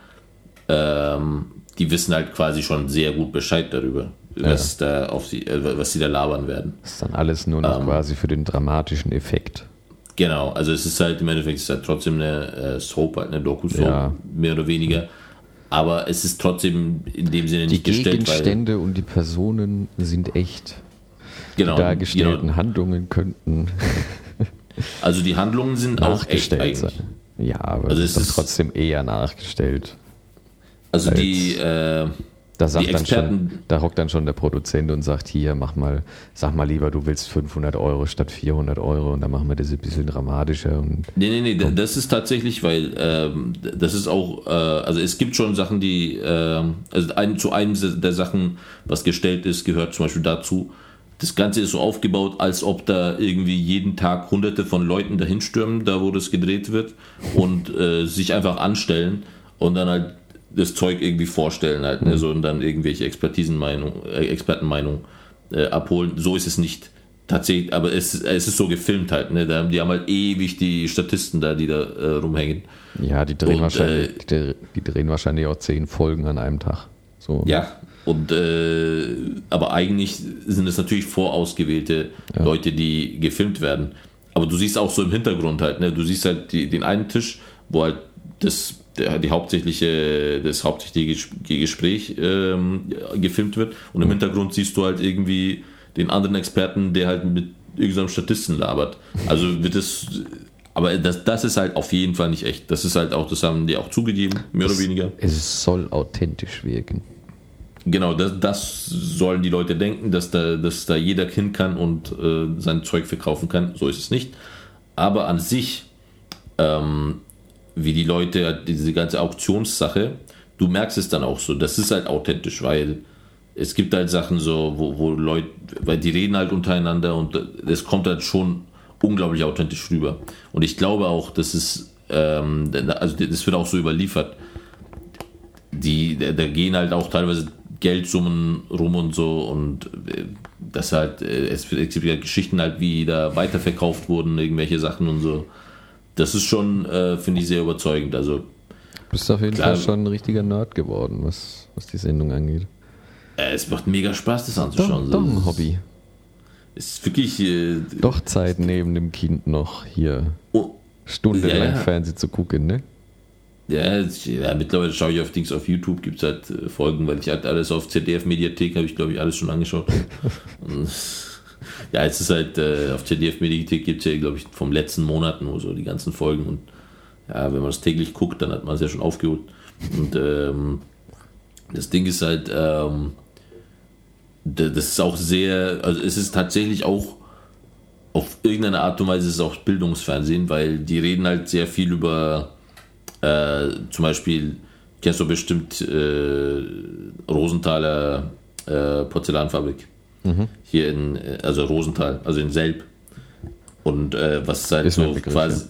ähm, die wissen halt quasi schon sehr gut Bescheid darüber, was da auf sie, äh, was sie da labern werden. Das ist dann alles nur noch Ähm. quasi für den dramatischen Effekt. Genau, also es ist halt im Endeffekt ist halt trotzdem eine äh, Soap, halt eine Doku-Soap, Ja. mehr oder weniger. Aber es ist trotzdem in dem Sinne Die nicht gestellt, weil Gegenstände und die Personen sind echt. genau, Die dargestellten genau, Handlungen könnten also die Handlungen sind auch echt nachgestellt sein. eigentlich. Ja, aber Also es ist trotzdem eher nachgestellt. Also als- die äh, Da sagt dann schon, da hockt dann schon der Produzent und sagt, hier, mach mal, sag mal lieber, du willst 500 Euro statt 400 Euro und dann machen wir das ein bisschen dramatischer und Nee, nee, nee, da- das ist tatsächlich, weil ähm, das ist auch, äh, also es gibt schon Sachen, die, ähm, also ein, zu einem der Sachen, was gestellt ist, gehört zum Beispiel dazu, das Ganze ist so aufgebaut, als ob da irgendwie jeden Tag hunderte von Leuten dahin stürmen, da wo das gedreht wird und äh, sich einfach anstellen und dann halt das Zeug irgendwie vorstellen halt, ne? so und dann irgendwelche Expertisenmeinung, äh, Expertenmeinung äh, abholen. So ist es nicht tatsächlich, aber es, es ist so gefilmt halt, ne? Die haben halt ewig die Statisten da, die da äh, rumhängen. Ja, die drehen, Und, wahrscheinlich, äh, die, die drehen wahrscheinlich auch zehn Folgen an einem Tag. So. Ja, und äh, aber eigentlich sind es natürlich vorausgewählte Leute, die gefilmt werden. Aber du siehst auch so im Hintergrund halt, ne? Du siehst halt die, den einen Tisch, wo halt das der, die hauptsächliche, das hauptsächliche Ges- Gespräch ähm, gefilmt wird und im Hintergrund siehst du halt irgendwie den anderen Experten, der halt mit irgendeinem Statisten labert. Also wird es, aber das, das ist halt auf jeden Fall nicht echt. Das ist halt auch, das haben die auch zugegeben, mehr oder weniger. Es soll authentisch wirken. Genau, das, das sollen die Leute denken, dass da, dass da jeder hin kann und äh, sein Zeug verkaufen kann. So ist es nicht. Aber an sich, ähm, wie die Leute, diese ganze Auktionssache, du merkst es dann auch so. Das ist halt authentisch, weil es gibt halt Sachen so, wo, wo Leute, weil die reden halt untereinander und es kommt halt schon unglaublich authentisch rüber. Und ich glaube auch, dass es, ähm, also das wird auch so überliefert die, da, gehen halt auch teilweise Geldsummen rum und so und äh, das halt, äh, es, es gibt ja Geschichten halt, wie da weiterverkauft wurden, irgendwelche Sachen und so. Das ist schon, äh, finde ich, sehr überzeugend. Also, Bist auf jeden Klar. Fall schon ein richtiger Nerd geworden, was, was die Sendung angeht. äh, es macht mega Spaß, das Doch, anzuschauen. doch So, ein es Hobby. Ist wirklich. Äh, Doch Zeit neben dem Kind noch hier oh, stundenlang Ja, ja. Fernsehen zu gucken, ne? ja, ja, mittlerweile schaue ich auf Dings auf YouTube, gibt es halt äh, Folgen, weil ich halt alles auf ZDF-Mediathek habe ich, glaube ich, alles schon angeschaut. Ja, es ist halt, äh, auf ZDF-Mediathek gibt es ja, glaube ich, vom letzten Monat nur so die ganzen Folgen und ja, wenn man das täglich guckt, dann hat man es ja schon aufgeholt. Und ähm, das Ding ist halt, ähm, da- das ist auch sehr, also es ist tatsächlich auch auf irgendeine Art und Weise ist es auch Bildungsfernsehen, weil die reden halt sehr viel über äh, zum Beispiel, kennst du bestimmt äh, Rosenthaler äh, Porzellanfabrik. Hier in, äh, also Rosenthal, also in Selb. Und äh, was halt Ist so Begriff, quasi,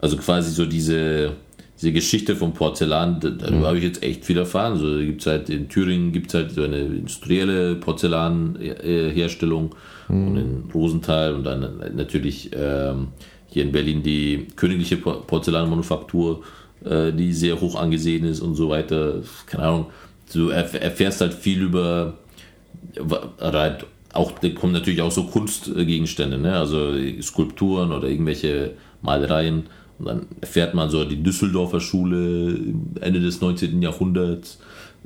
also quasi so diese, diese Geschichte vom Porzellan, da- darüber habe ich jetzt echt viel erfahren. So gibt's halt in Thüringen gibt es halt so eine industrielle Porzellanherstellung und in Rosenthal und dann natürlich ähm, hier in Berlin die königliche Por- Porzellanmanufaktur, äh, die sehr hoch angesehen ist und so weiter. Keine Ahnung. Du erf- erfährst halt viel über oder halt auch, da kommen natürlich auch so Kunstgegenstände, ne? also Skulpturen oder irgendwelche Malereien. Und dann erfährt man so die Düsseldorfer Schule Ende des 19. Jahrhunderts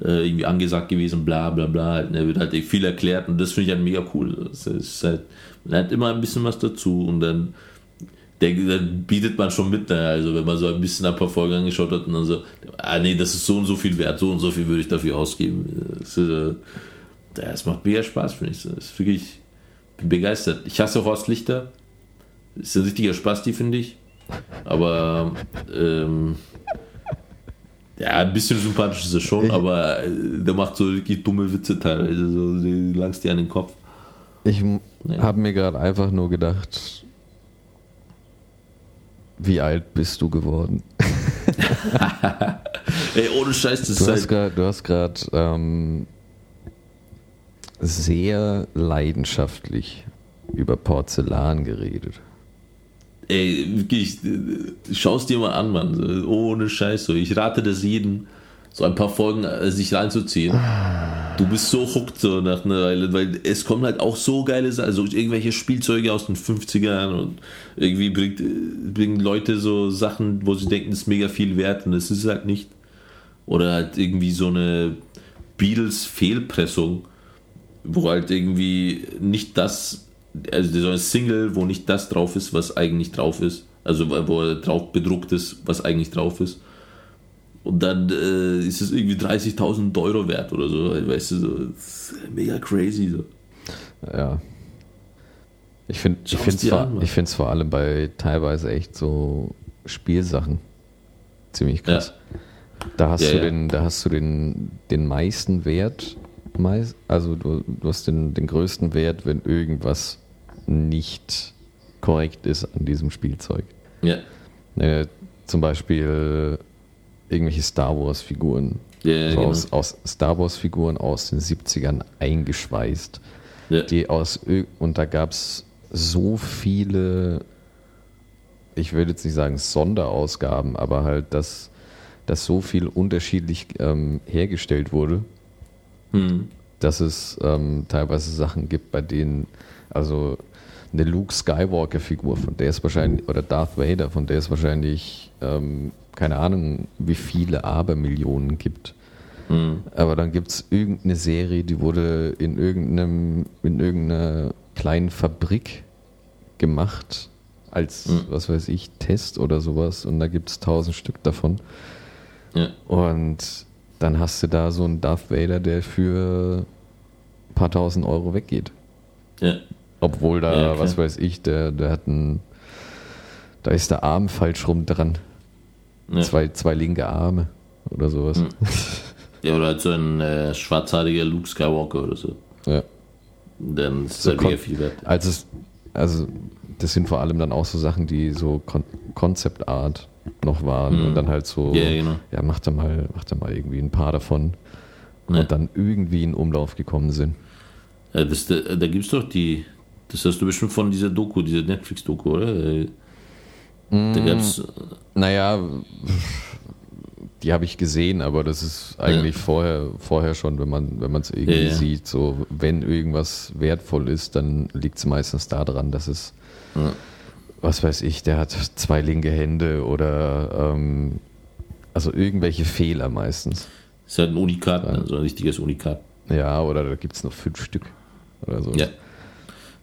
äh, irgendwie angesagt gewesen, bla bla bla. Halt, ne? Wird halt viel erklärt und das finde ich halt mega cool. Das ist halt, man lernt immer ein bisschen was dazu und dann, der, dann bietet man schon mit, ne? also wenn man so ein bisschen ein paar Folgen angeschaut hat und dann so, ah nee, das ist so und so viel wert, so und so viel würde ich dafür ausgeben. Das ist, äh, ja, es macht mega Spaß, finde ich. Das ist wirklich, bin begeistert. Ich hasse Horst Lichter. Ist ein richtiger Spasti, finde ich. Aber, ähm, ja, ein bisschen sympathisch ist er schon, aber äh, der macht so wirklich dumme Witze teilweise. So, die langst dir an den Kopf. Ich Ja. habe mir gerade einfach nur gedacht, wie alt bist du geworden? Ey, ohne Scheiß, das Du ist hast halt, grad, du hast gerade ähm, sehr leidenschaftlich über Porzellan geredet. ey, wirklich, äh, schau's dir mal an, Mann. Ohne Scheiß. So. Ich rate das jedem, so ein paar Folgen äh, sich reinzuziehen. Du bist so hooked so nach einer Weile, weil es kommen halt auch so geile Sachen, also irgendwelche Spielzeuge aus den 50ern und irgendwie bringt, bringen Leute so Sachen, wo sie denken, das ist mega viel wert und es ist halt nicht. Oder halt irgendwie so eine Beatles-Fehlpressung, wo halt irgendwie nicht das, also so ein Single, wo nicht das drauf ist, was eigentlich drauf ist. Also wo drauf bedruckt ist, was eigentlich drauf ist. Und dann äh, ist es irgendwie 30.000 Euro wert oder so, weißt du, so mega crazy. So. Ja. Ich finde ich Schau's find's dir vor, an, Mann. ich find's vor allem bei teilweise echt so Spielsachen ziemlich krass. Da hast Ja, du ja. den, da hast du den, den meisten Wert, meist, also du, du hast den, den größten Wert, wenn irgendwas nicht korrekt ist an diesem Spielzeug. Ja, Äh, zum Beispiel irgendwelche Star Wars-Figuren. Ja, so genau. aus, aus Star Wars-Figuren aus den 70ern eingeschweißt. Ja. Die aus und da gab es so viele, ich würde jetzt nicht sagen Sonderausgaben, aber halt, dass, dass so viel unterschiedlich ähm, hergestellt wurde, Hm. dass es ähm, teilweise Sachen gibt, bei denen, also eine Luke Skywalker-Figur, von der ist wahrscheinlich, oder Darth Vader, von der es wahrscheinlich, ähm, keine Ahnung, wie viele Abermillionen gibt. Hm. Aber dann gibt es irgendeine Serie, die wurde in irgendeinem, in irgendeiner kleinen Fabrik gemacht, als, Mhm. was weiß ich, Test oder sowas. Und da gibt es tausend Stück davon. Ja. Und dann hast du da so einen Darth Vader, der für ein paar tausend Euro weggeht. Ja. Obwohl da, Ja, was weiß ich, der, der hat einen, da ist der Arm falsch rum dran. Ja. Zwei, zwei linke Arme oder sowas. Mhm. ja, oder halt so ein äh, schwarzhaariger Luke Skywalker oder so. Ja. Dann ist So halt mega viel wert. Also, es, also das sind vor allem dann auch so Sachen, die so Kon Concept Art noch waren Mhm. und dann halt so, Ja, genau. ja, mach da mal, mach da mal irgendwie ein paar davon Ja. und dann irgendwie in Umlauf gekommen sind. Ja, das, da da gibt es doch die, das hast du bestimmt von dieser Doku, dieser Netflix-Doku, oder? Äh, Da gab es, Naja, die habe ich gesehen, aber das ist eigentlich vorher, vorher schon, wenn man wenn man es irgendwie Ja, ja. sieht, so wenn irgendwas wertvoll ist, dann liegt es meistens daran, dass es, Ja. was weiß ich, der hat zwei linke Hände oder ähm, also irgendwelche Fehler meistens. ist halt ein Unikat, ne? so ein richtiges Unikat. Ja, oder da gibt es noch fünf Stück oder so. Ja.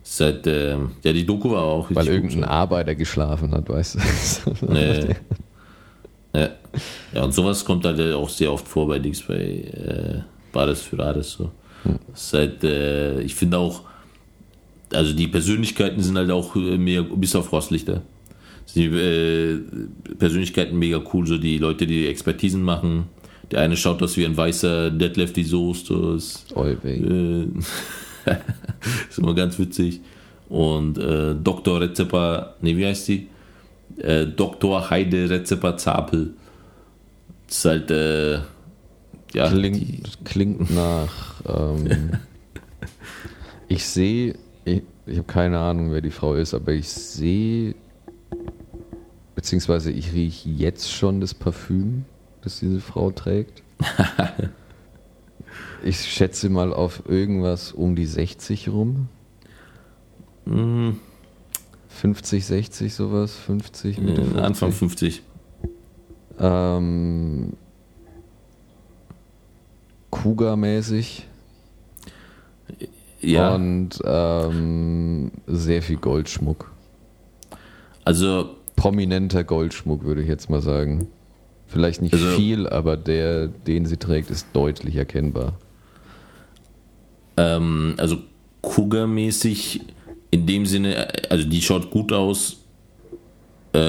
Ist halt, ähm, ja, die Doku war auch Weil irgendein gut, Arbeiter geschlafen hat, weißt du. so. ja. ja. ja, und sowas kommt halt auch sehr oft vor bei Dings, bei äh, Bades für Ades. So. Das ist halt, äh, ich finde auch, also die Persönlichkeiten sind halt auch äh, mehr, bis auf Rostlichter. Sind die äh, Persönlichkeiten mega cool, so die Leute, die Expertisen machen. Der eine schaut aus wie ein weißer Deadlefty Soest, so ist Oi, weh. äh, ist immer ganz witzig. Und äh, Dr. Rezepa, nee, wie heißt die? Äh, Dr. Heide Rezepa Zapel. Das ist halt, äh, ja, die, Klingt, klingt nach. Ähm, ich sehe, ich, habe keine Ahnung, wer die Frau ist, aber ich sehe, beziehungsweise ich rieche jetzt schon das Parfüm, das diese Frau trägt. Ich schätze mal auf irgendwas um die 60 rum. mh, 50, 60 sowas, 50, Mitte äh, 50. Anfang 50. Ähm, Kuga-mäßig. Ja, Und ähm, sehr viel Goldschmuck. also, Prominenter Goldschmuck, würde ich jetzt mal sagen. Vielleicht nicht Also- viel, aber der, den sie trägt, ist deutlich erkennbar. ähm, also Kuga-mäßig in dem Sinne, also die schaut gut aus, äh,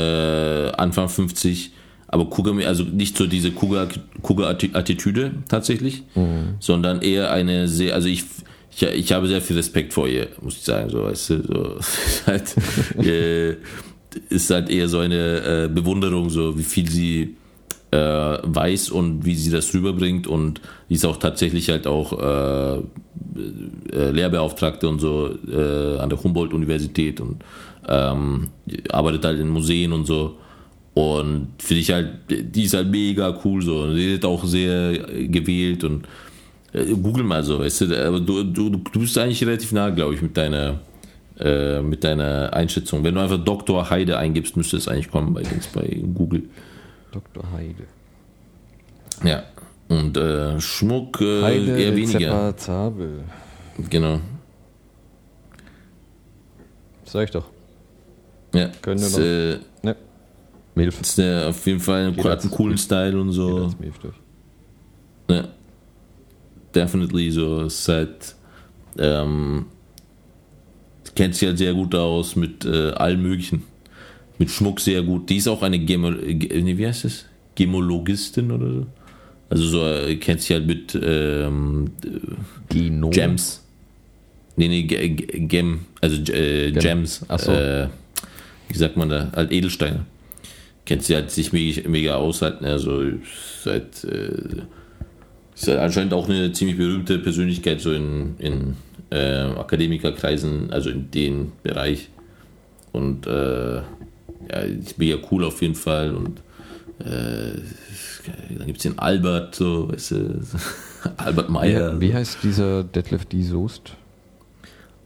Anfang 50, aber Kuga, also nicht so diese Kuga- Kuga-Attitüde tatsächlich, sondern eher eine sehr, also ich, ich, ich habe sehr viel Respekt vor ihr, muss ich sagen, so, weißt du, so, halt, äh, ist halt eher so eine äh, Bewunderung, so wie viel sie äh, weiß und wie sie das rüberbringt und die ist auch tatsächlich halt auch äh, äh, Lehrbeauftragte und so äh, an der Humboldt-Universität und ähm, arbeitet halt in Museen und so. Und finde ich halt, die ist halt mega cool so. Und die ist auch sehr äh, gewählt und google mal so, weißt du, aber du, du, du bist eigentlich relativ nah, glaube ich, mit deiner äh, mit deiner Einschätzung. Wenn du einfach Dr. Heide eingibst, müsste es eigentlich kommen bei, bei Google. Dr. Heide. Ja. Und äh, Schmuck äh, Heide eher weniger. Zeppa Zabel. Genau. Sag ich doch. Ja. Können wir noch- äh, Ne. Milf. ist äh, auf jeden Fall einen, hat einen coolen Style und so. Ja. Definitely so. Es halt, ähm, kennt sich halt sehr gut aus mit äh, allem Möglichen. Mit Schmuck sehr gut. Die ist auch eine Gemo, Ge- nee, wie heißt das? Gemologistin oder so. Also so äh, kennt sich halt mit ähm, Geno. Gems. Nee, nee, Ge- Ge- Gem, also äh, Gem. Gems. Ach so. Äh, wie sagt man da? Halt Edelsteine. kennt sie halt sich mega, mega aus, halt, also seit, äh, ist halt anscheinend auch eine ziemlich berühmte Persönlichkeit so in, in äh, Akademikerkreisen, also in dem Bereich. Und äh, ja, ist mega cool auf jeden Fall. Und äh, dann gibt es den Albert, so, weißt du, Albert Meyer. Wie, wie heißt dieser Detlef D. Soest?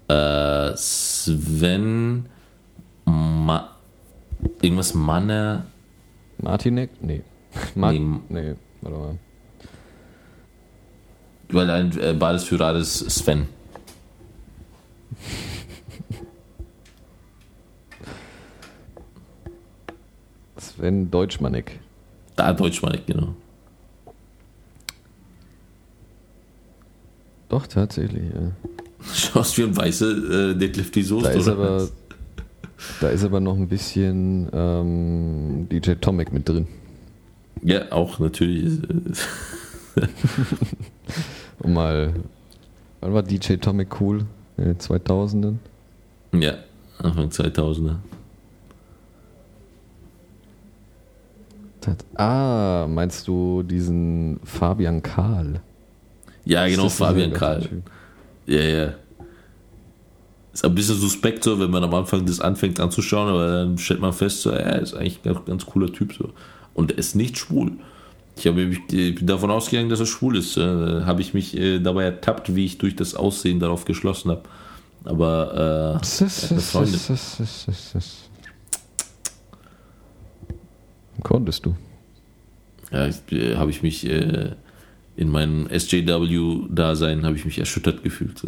Äh, Sven Ma irgendwas Manner. Martinek? Nee. Ma Nee. nee, warte mal. Weil ein äh, Badesführer ist Sven. Sven Deutschmannek. Da Deutschmann, genau. Doch, tatsächlich, ja. Schaust wie ein weißer äh, Deadlift die Soße. Da ist aber, da ist aber noch ein bisschen ähm, DJ Tomic mit drin. Ja, auch natürlich. Um mal, wann war DJ Tomic cool? In den 2000ern? Ja, Anfang 2000er. Tat- Ah, meinst du diesen Fabian Karl? Ja, genau, Ist das Fabian Karl. Ja, ja. Ist ein bisschen suspekt so, wenn man am Anfang das anfängt anzuschauen, aber dann stellt man fest, so, er ist eigentlich ein ganz, ganz cooler Typ so. Und er ist nicht schwul. Ich, habe, davon ausgegangen, dass er schwul ist. äh, habe ich mich äh, dabei ertappt, wie ich durch das Aussehen darauf geschlossen habe. Aber äh, eine Freundin. Konntest du? Ja, äh, habe ich mich äh, in meinem SJW-Dasein habe ich mich erschüttert gefühlt.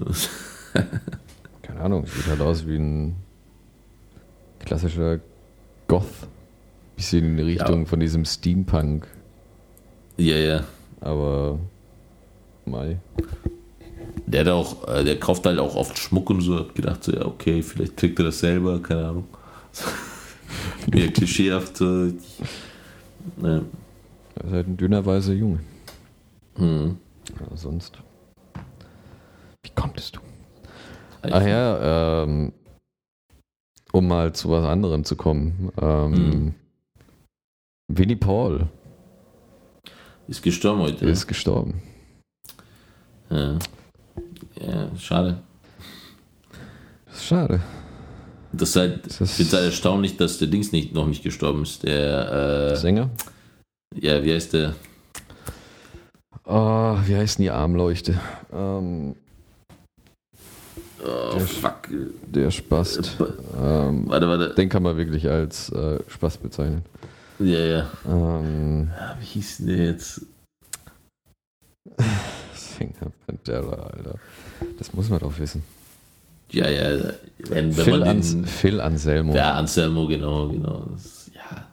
Keine Ahnung, sieht halt aus wie ein klassischer Goth. Bisschen in die Richtung Ja. von diesem Steampunk, ja, ja. aber Mai. Der hat auch, äh, der kauft halt auch oft Schmuck und so. Hab gedacht, so, ja, okay, vielleicht trägt er das selber, keine Ahnung. Mehr klischeehaft. So. Ne. Er ist halt ein dünner weißer Junge. Hm. Ja, sonst. Wie konntest du? Ach ja, ähm, um mal zu was anderem zu kommen. Ähm, Mhm. Willy Paul Ist gestorben heute. ist gestorben. Ja. ja, schade. Schade. Das ist halt, Das ich ist- finde es halt erstaunlich, dass der Dings nicht, noch nicht gestorben ist. Der, äh, Sänger? ja, wie heißt der? Oh, wie heißt denn die Armleuchte? Ähm, Oh, Der- fuck. der Spast. Ähm, Warte, warte. den kann man wirklich als äh, Spast bezeichnen. Ja, ja. Ähm, Ah, Wie hieß denn der jetzt? Sänger Pantera, Alter. Das muss man doch wissen. Ja, ja. Wenn, wenn Phil, Ans den, Phil Anselmo. Ja, Anselmo, genau, genau. Das, ja,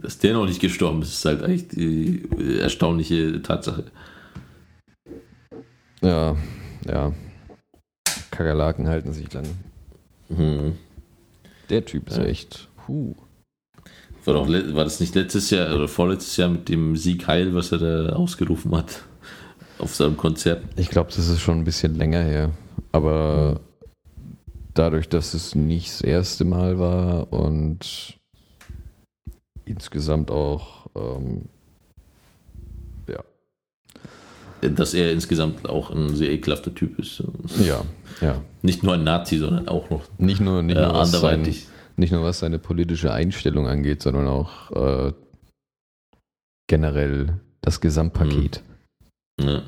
dass der noch nicht gestorben ist, ist halt echt die erstaunliche Tatsache. Ja, ja. Kakerlaken halten sich lange. Hm. Der Typ ist Ja. echt. Huh. War, doch, war das nicht letztes Jahr oder vorletztes Jahr mit dem Sieg Heil, was er da ausgerufen hat auf seinem Konzert? Ich glaube, das ist schon ein bisschen länger her. Aber dadurch, dass es nicht das erste Mal war und insgesamt auch, ähm, ja, Dass er insgesamt auch ein sehr ekelhafter Typ ist. ja, ja. Nicht nur ein Nazi, sondern auch noch Nicht nur, nicht äh, nur, anderweitig. Nicht nur was seine politische Einstellung angeht, sondern auch äh, generell das Gesamtpaket. Ja.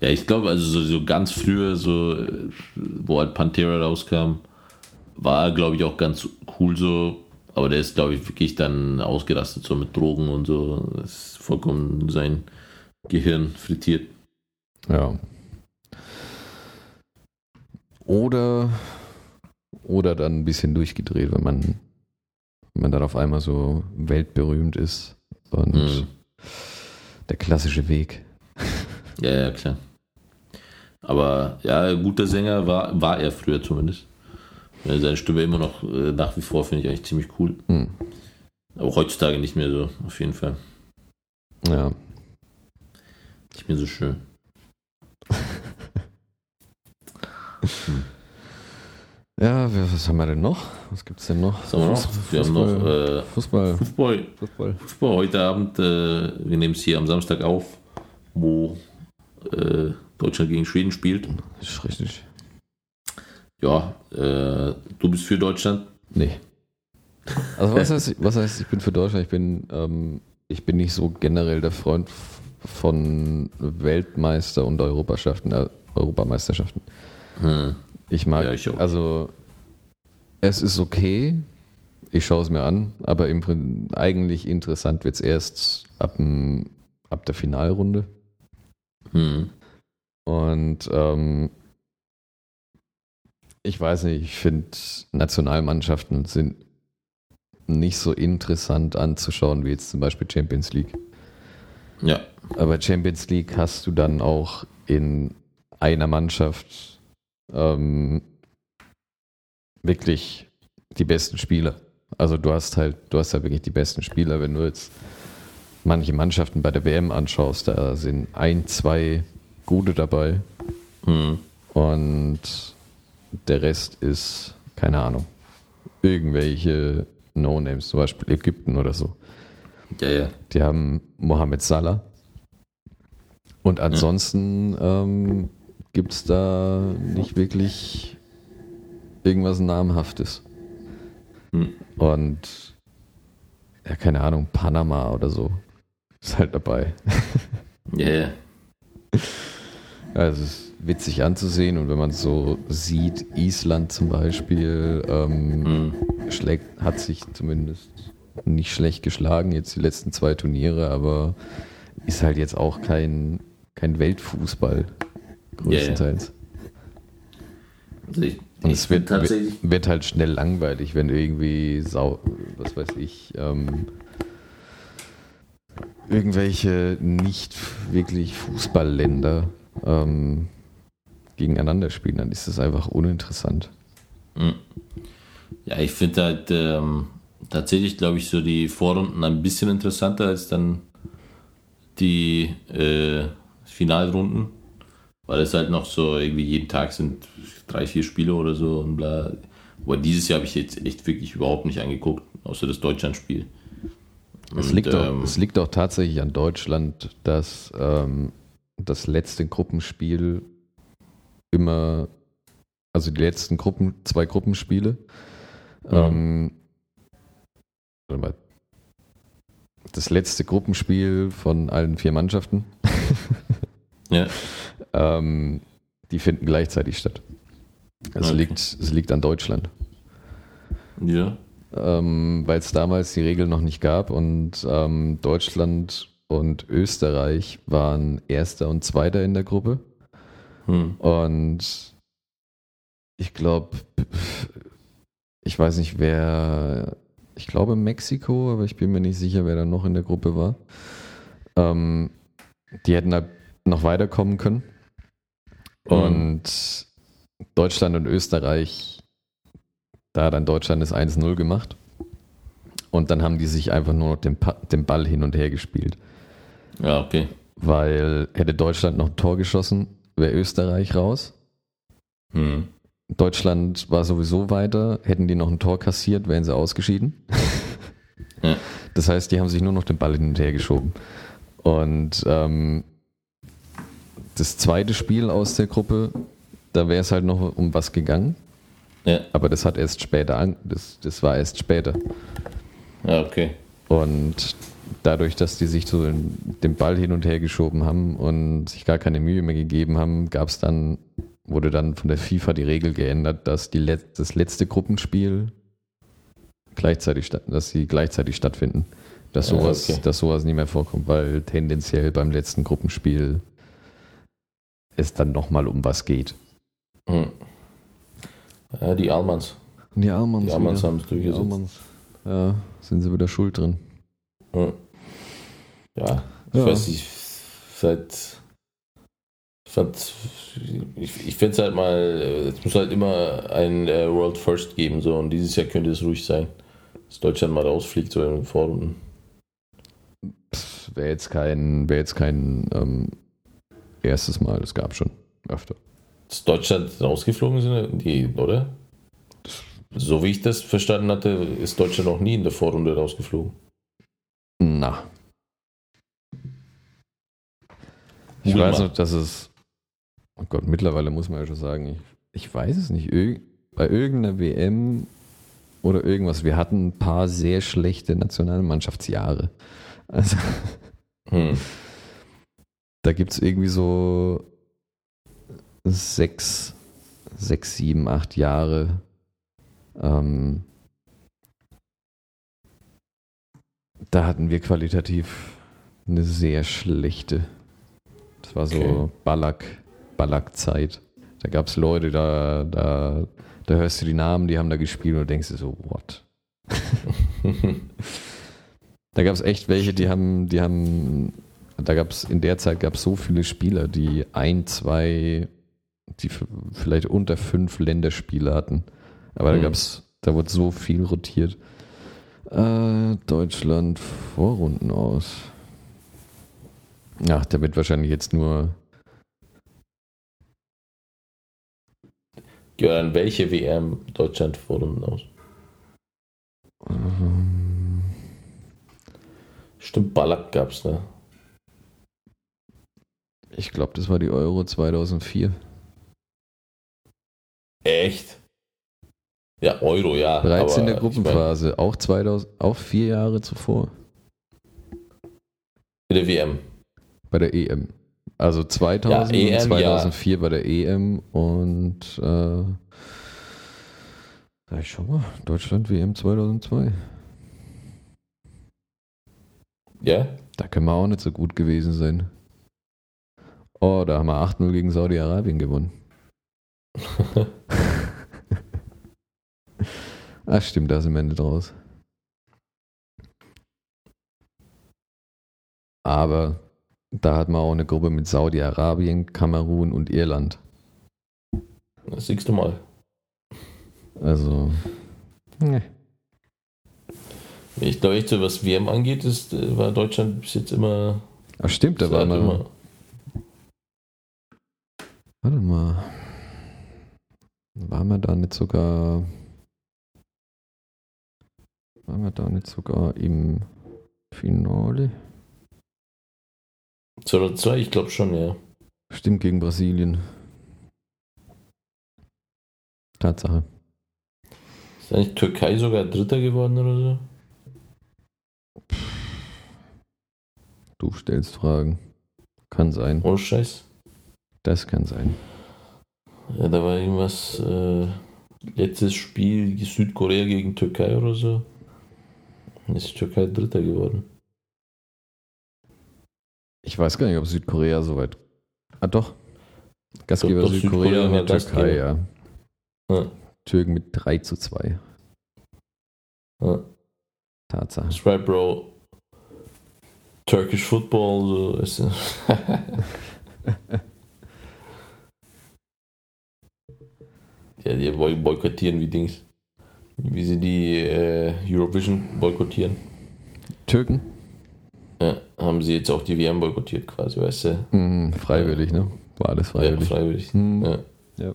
ja, ich glaube, also so, so ganz früher, so, wo halt Pantera rauskam, war er, glaube ich, auch ganz cool so. Aber der ist, glaube ich, wirklich dann ausgerastet, so mit Drogen und so. Das ist vollkommen sein Gehirn frittiert. Ja. Oder, oder dann ein bisschen durchgedreht, wenn man, wenn man dann auf einmal so weltberühmt ist und Mhm. der klassische Weg. Ja, ja, klar. Aber ja, guter Sänger war, war er früher zumindest. Seine Stimme immer noch äh, nach wie vor finde ich eigentlich ziemlich cool. Hm. Aber heutzutage nicht mehr so, auf jeden Fall. Ja. Nicht mehr so schön. Hm. Ja, was haben wir denn noch? Was gibt es denn noch? Was haben wir noch? Wir haben noch äh, Fußball. Fußball. Fußball. Fußball heute Abend. Äh, wir nehmen es hier am Samstag auf, wo äh, Deutschland gegen Schweden spielt. Ist richtig. Ja, äh, du bist für Deutschland. Nee. Also was heißt, was heißt, ich bin für Deutschland? Ich bin, ähm, ich bin nicht so generell der Freund von Weltmeister und Europameisterschaften. Äh, Europameisterschaften. Hm. Ich mag, Ja, ich also es ist okay, ich schaue es mir an, aber im eigentlich interessant wird es erst ab, dem, ab der Finalrunde. Hm. Und ähm, ich weiß nicht, ich finde Nationalmannschaften sind nicht so interessant anzuschauen wie jetzt zum Beispiel Champions League. Ja, Aber Champions League hast du dann auch in einer Mannschaft ähm, wirklich die besten Spieler. Also du hast halt, du hast halt wirklich die besten Spieler, wenn du jetzt manche Mannschaften bei der WM anschaust, da sind ein, zwei gute dabei hm. und der Rest ist, keine Ahnung, irgendwelche No-Names, zum Beispiel Ägypten oder so. ja, ja. Die haben Mohamed Salah. Und ansonsten ähm, gibt es da nicht wirklich irgendwas Namhaftes. Hm. Und ja, keine Ahnung, Panama oder so ist halt dabei. Ja, ja. Also es ist witzig anzusehen und wenn man so sieht, Island zum Beispiel ähm, Hm. schlägt, hat sich zumindest nicht schlecht geschlagen, jetzt die letzten zwei Turniere, aber ist halt jetzt auch kein, kein Weltfußball, größtenteils. Also ich, Und es wird, tatsächlich. wird halt schnell langweilig, wenn irgendwie, Sau, was weiß ich, ähm, irgendwelche nicht wirklich Fußballländer ähm, gegeneinander spielen, dann ist das einfach uninteressant. Hm. Ja, ich finde halt ähm, tatsächlich, glaube ich, so die Vorrunden ein bisschen interessanter als dann die äh, Finalrunden, weil es halt noch so irgendwie jeden Tag sind drei, vier Spiele oder so und bla. Aber dieses Jahr habe ich jetzt echt wirklich überhaupt nicht angeguckt, außer das Deutschlandspiel. Es liegt, auch, ähm, es liegt auch tatsächlich an Deutschland, dass ähm, das letzte Gruppenspiel immer, also die letzten Gruppen, zwei Gruppenspiele, ähm, warte mal, das letzte Gruppenspiel von allen vier Mannschaften, Ja, ähm, die finden gleichzeitig statt. Es, Okay. liegt, es liegt an Deutschland. ja, ähm, weil es damals die Regel noch nicht gab und ähm, Deutschland und Österreich waren Erster und Zweiter in der Gruppe hm. und ich glaube, ich weiß nicht wer, ich glaube Mexiko, aber ich bin mir nicht sicher, wer da noch in der Gruppe war. Ähm, die hätten halt noch weiterkommen können und Deutschland und Österreich da hat dann Deutschland das 1-0 gemacht. Und dann haben die sich einfach nur noch den, Pa- den Ball hin und her gespielt. ja, okay. Weil hätte Deutschland noch ein Tor geschossen, wäre Österreich raus. Hm. Deutschland war sowieso weiter. Hätten die noch ein Tor kassiert, wären sie ausgeschieden. Ja. Das heißt, die haben sich nur noch den Ball hin und her geschoben. Und ähm, das zweite Spiel aus der Gruppe, da wäre es halt noch um was gegangen. Ja, Aber das hat erst später an, das, das war erst später. ja, okay. Und dadurch, dass die sich so den Ball hin und her geschoben haben und sich gar keine Mühe mehr gegeben haben, gab es dann, wurde dann von der FIFA die Regel geändert, dass die Let das letzte Gruppenspiel gleichzeitig dass sie gleichzeitig stattfinden. Dass sowas, okay. dass sowas nicht mehr vorkommt, weil tendenziell beim letzten Gruppenspiel es dann nochmal um was geht. Hm. Ja, die Almans. Die Almans, Die Almans haben es Die durchgesetzt. Almans. Ja, sind sie wieder schuld drin. Hm. Ja, ich Ja. weiß nicht, seit. Ich, ich finde es halt mal, es muss halt immer ein äh, World First geben, so und dieses Jahr könnte es ruhig sein, dass Deutschland mal rausfliegt, so in den Vorrunden. Wäre jetzt kein, wäre jetzt kein ähm, erstes Mal, das gab schon öfter. Dass Deutschland rausgeflogen sind, die, oder? so wie ich das verstanden hatte, ist Deutschland noch nie in der Vorrunde rausgeflogen. Na. Ich Hut weiß mal. noch, dass es. Oh Gott, mittlerweile muss man ja schon sagen, ich, ich weiß es nicht. Irg bei irgendeiner WM oder irgendwas, wir hatten ein paar sehr schlechte Nationalmannschaftsjahre. Also Hm. Da gibt es irgendwie so sechs, sechs, sieben, acht Jahre. Ähm, da hatten wir qualitativ eine sehr schlechte. Das war so Okay. Ballack, Ballack-Zeit. Da gab es Leute, da, da, da hörst du die Namen, die haben da gespielt und denkst dir so, what? Da gab es echt welche, die haben, die haben, da gab es in der Zeit gab es so viele Spieler, die ein, zwei, die vielleicht unter fünf Länderspiele hatten. Aber da Hm. gab es, da wurde so viel rotiert. Äh, Deutschland Vorrunden aus. Ach, da wird wahrscheinlich jetzt nur. Ja, an welche WM Deutschland Vorrunden aus? Ähm, Stimmt, Ballack gab's, ne? Ich glaube, das war die Euro 2004. Echt? Ja, Euro, ja. Bereits in der ich mein, Gruppenphase, auch 2000, auch vier Jahre zuvor. in der WM. Bei der EM. Also 2000 Ja, EM, und 2004 bei der EM und äh, sag ich schon mal, Deutschland WM 2002. Ja? Da können wir auch nicht so gut gewesen sein. Oh, da haben wir 8-0 gegen Saudi-Arabien gewonnen. Ach stimmt, da sind wir nicht raus. Aber da hat man auch eine Gruppe mit Saudi-Arabien, Kamerun und Irland. Das siehst du mal. Also. Ne. Ich glaube echt so, was WM angeht, ist, äh, war Deutschland bis jetzt immer. Ach stimmt, da war seit mal. immer. Warte mal. Waren wir da nicht sogar. Waren wir da nicht sogar im Finale? 2002, ich glaube schon, ja. Stimmt, gegen Brasilien. Tatsache. Ist eigentlich Türkei sogar Dritter geworden oder so? Du stellst Fragen. Kann sein. Ohne Scheiß. Das kann sein. Ja, da war irgendwas. Äh, letztes Spiel Südkorea gegen Türkei oder so. Dann ist Türkei Dritter geworden. Ich weiß gar nicht, ob Südkorea so weit. Ah, doch. Gastgeber Doch, doch, Südkorea Südkorea und war Türkei, ja. Ja. Türken mit 3 zu 2. Ja. Tatsache. Das right, Bro. Turkish Football, so ist Ja, die boy- boykottieren wie Dings. Wie sie die äh, Eurovision boykottieren. Türken? Ja, haben sie jetzt auch die WM boykottiert quasi, weißt du? Hm, freiwillig, ne? War alles Ja, freiwillig. freiwillig. Hm, Ja.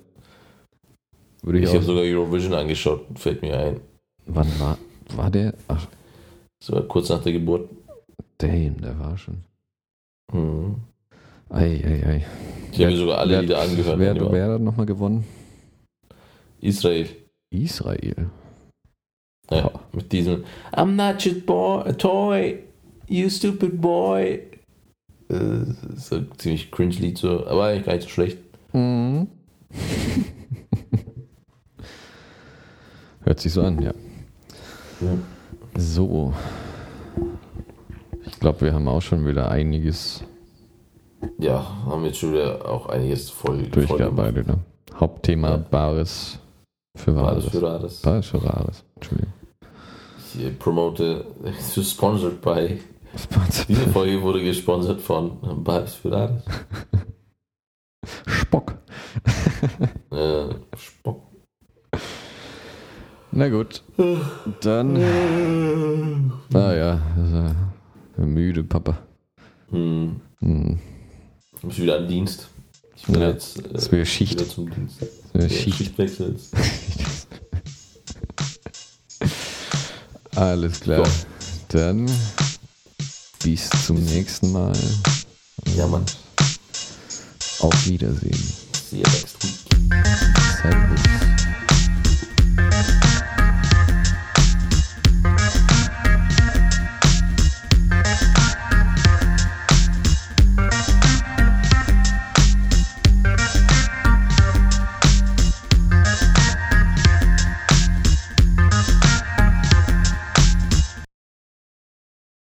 Würde ich, Ich habe sogar Eurovision angeschaut, fällt mir ein. Wann war, war der? Ach, Das war kurz nach der Geburt. damn, der war schon. Mhm. Ei, ei, ei. Ich habe mir sogar alle wer, Lieder angehört. Wer, wer hat nochmal gewonnen? Israel. Israel. Ja, Oh. mit diesem I'm not your boy, a toy, you stupid boy. Äh, so ein ziemlich cringe Lied so, aber eigentlich gar nicht so schlecht. Mhm. Hört sich so an, ja. So. Ich glaube, wir haben auch schon wieder einiges Ja, haben jetzt schon wieder auch einiges voll voll durchgearbeitet. Ne? Hauptthema Ja. Bares für. Wahres. Für Rares. Bares für Wahres. Entschuldigung. Ich promote, sponsored by. Sponsor- Diese Folge wurde gesponsert von Bares für Rares. Spock. Äh, Spock. Na gut. Dann. Ah ja, müde Papa. Hm, Hm. ich muss wieder an Dienst. Ich bin ja, jetzt. Äh, das wäre Schicht. Das wäre Schicht. Schichtwechsel. Alles klar. So. Dann bis zum nächsten Mal. Ja, Mann. Auf Wiedersehen. See you. Servus.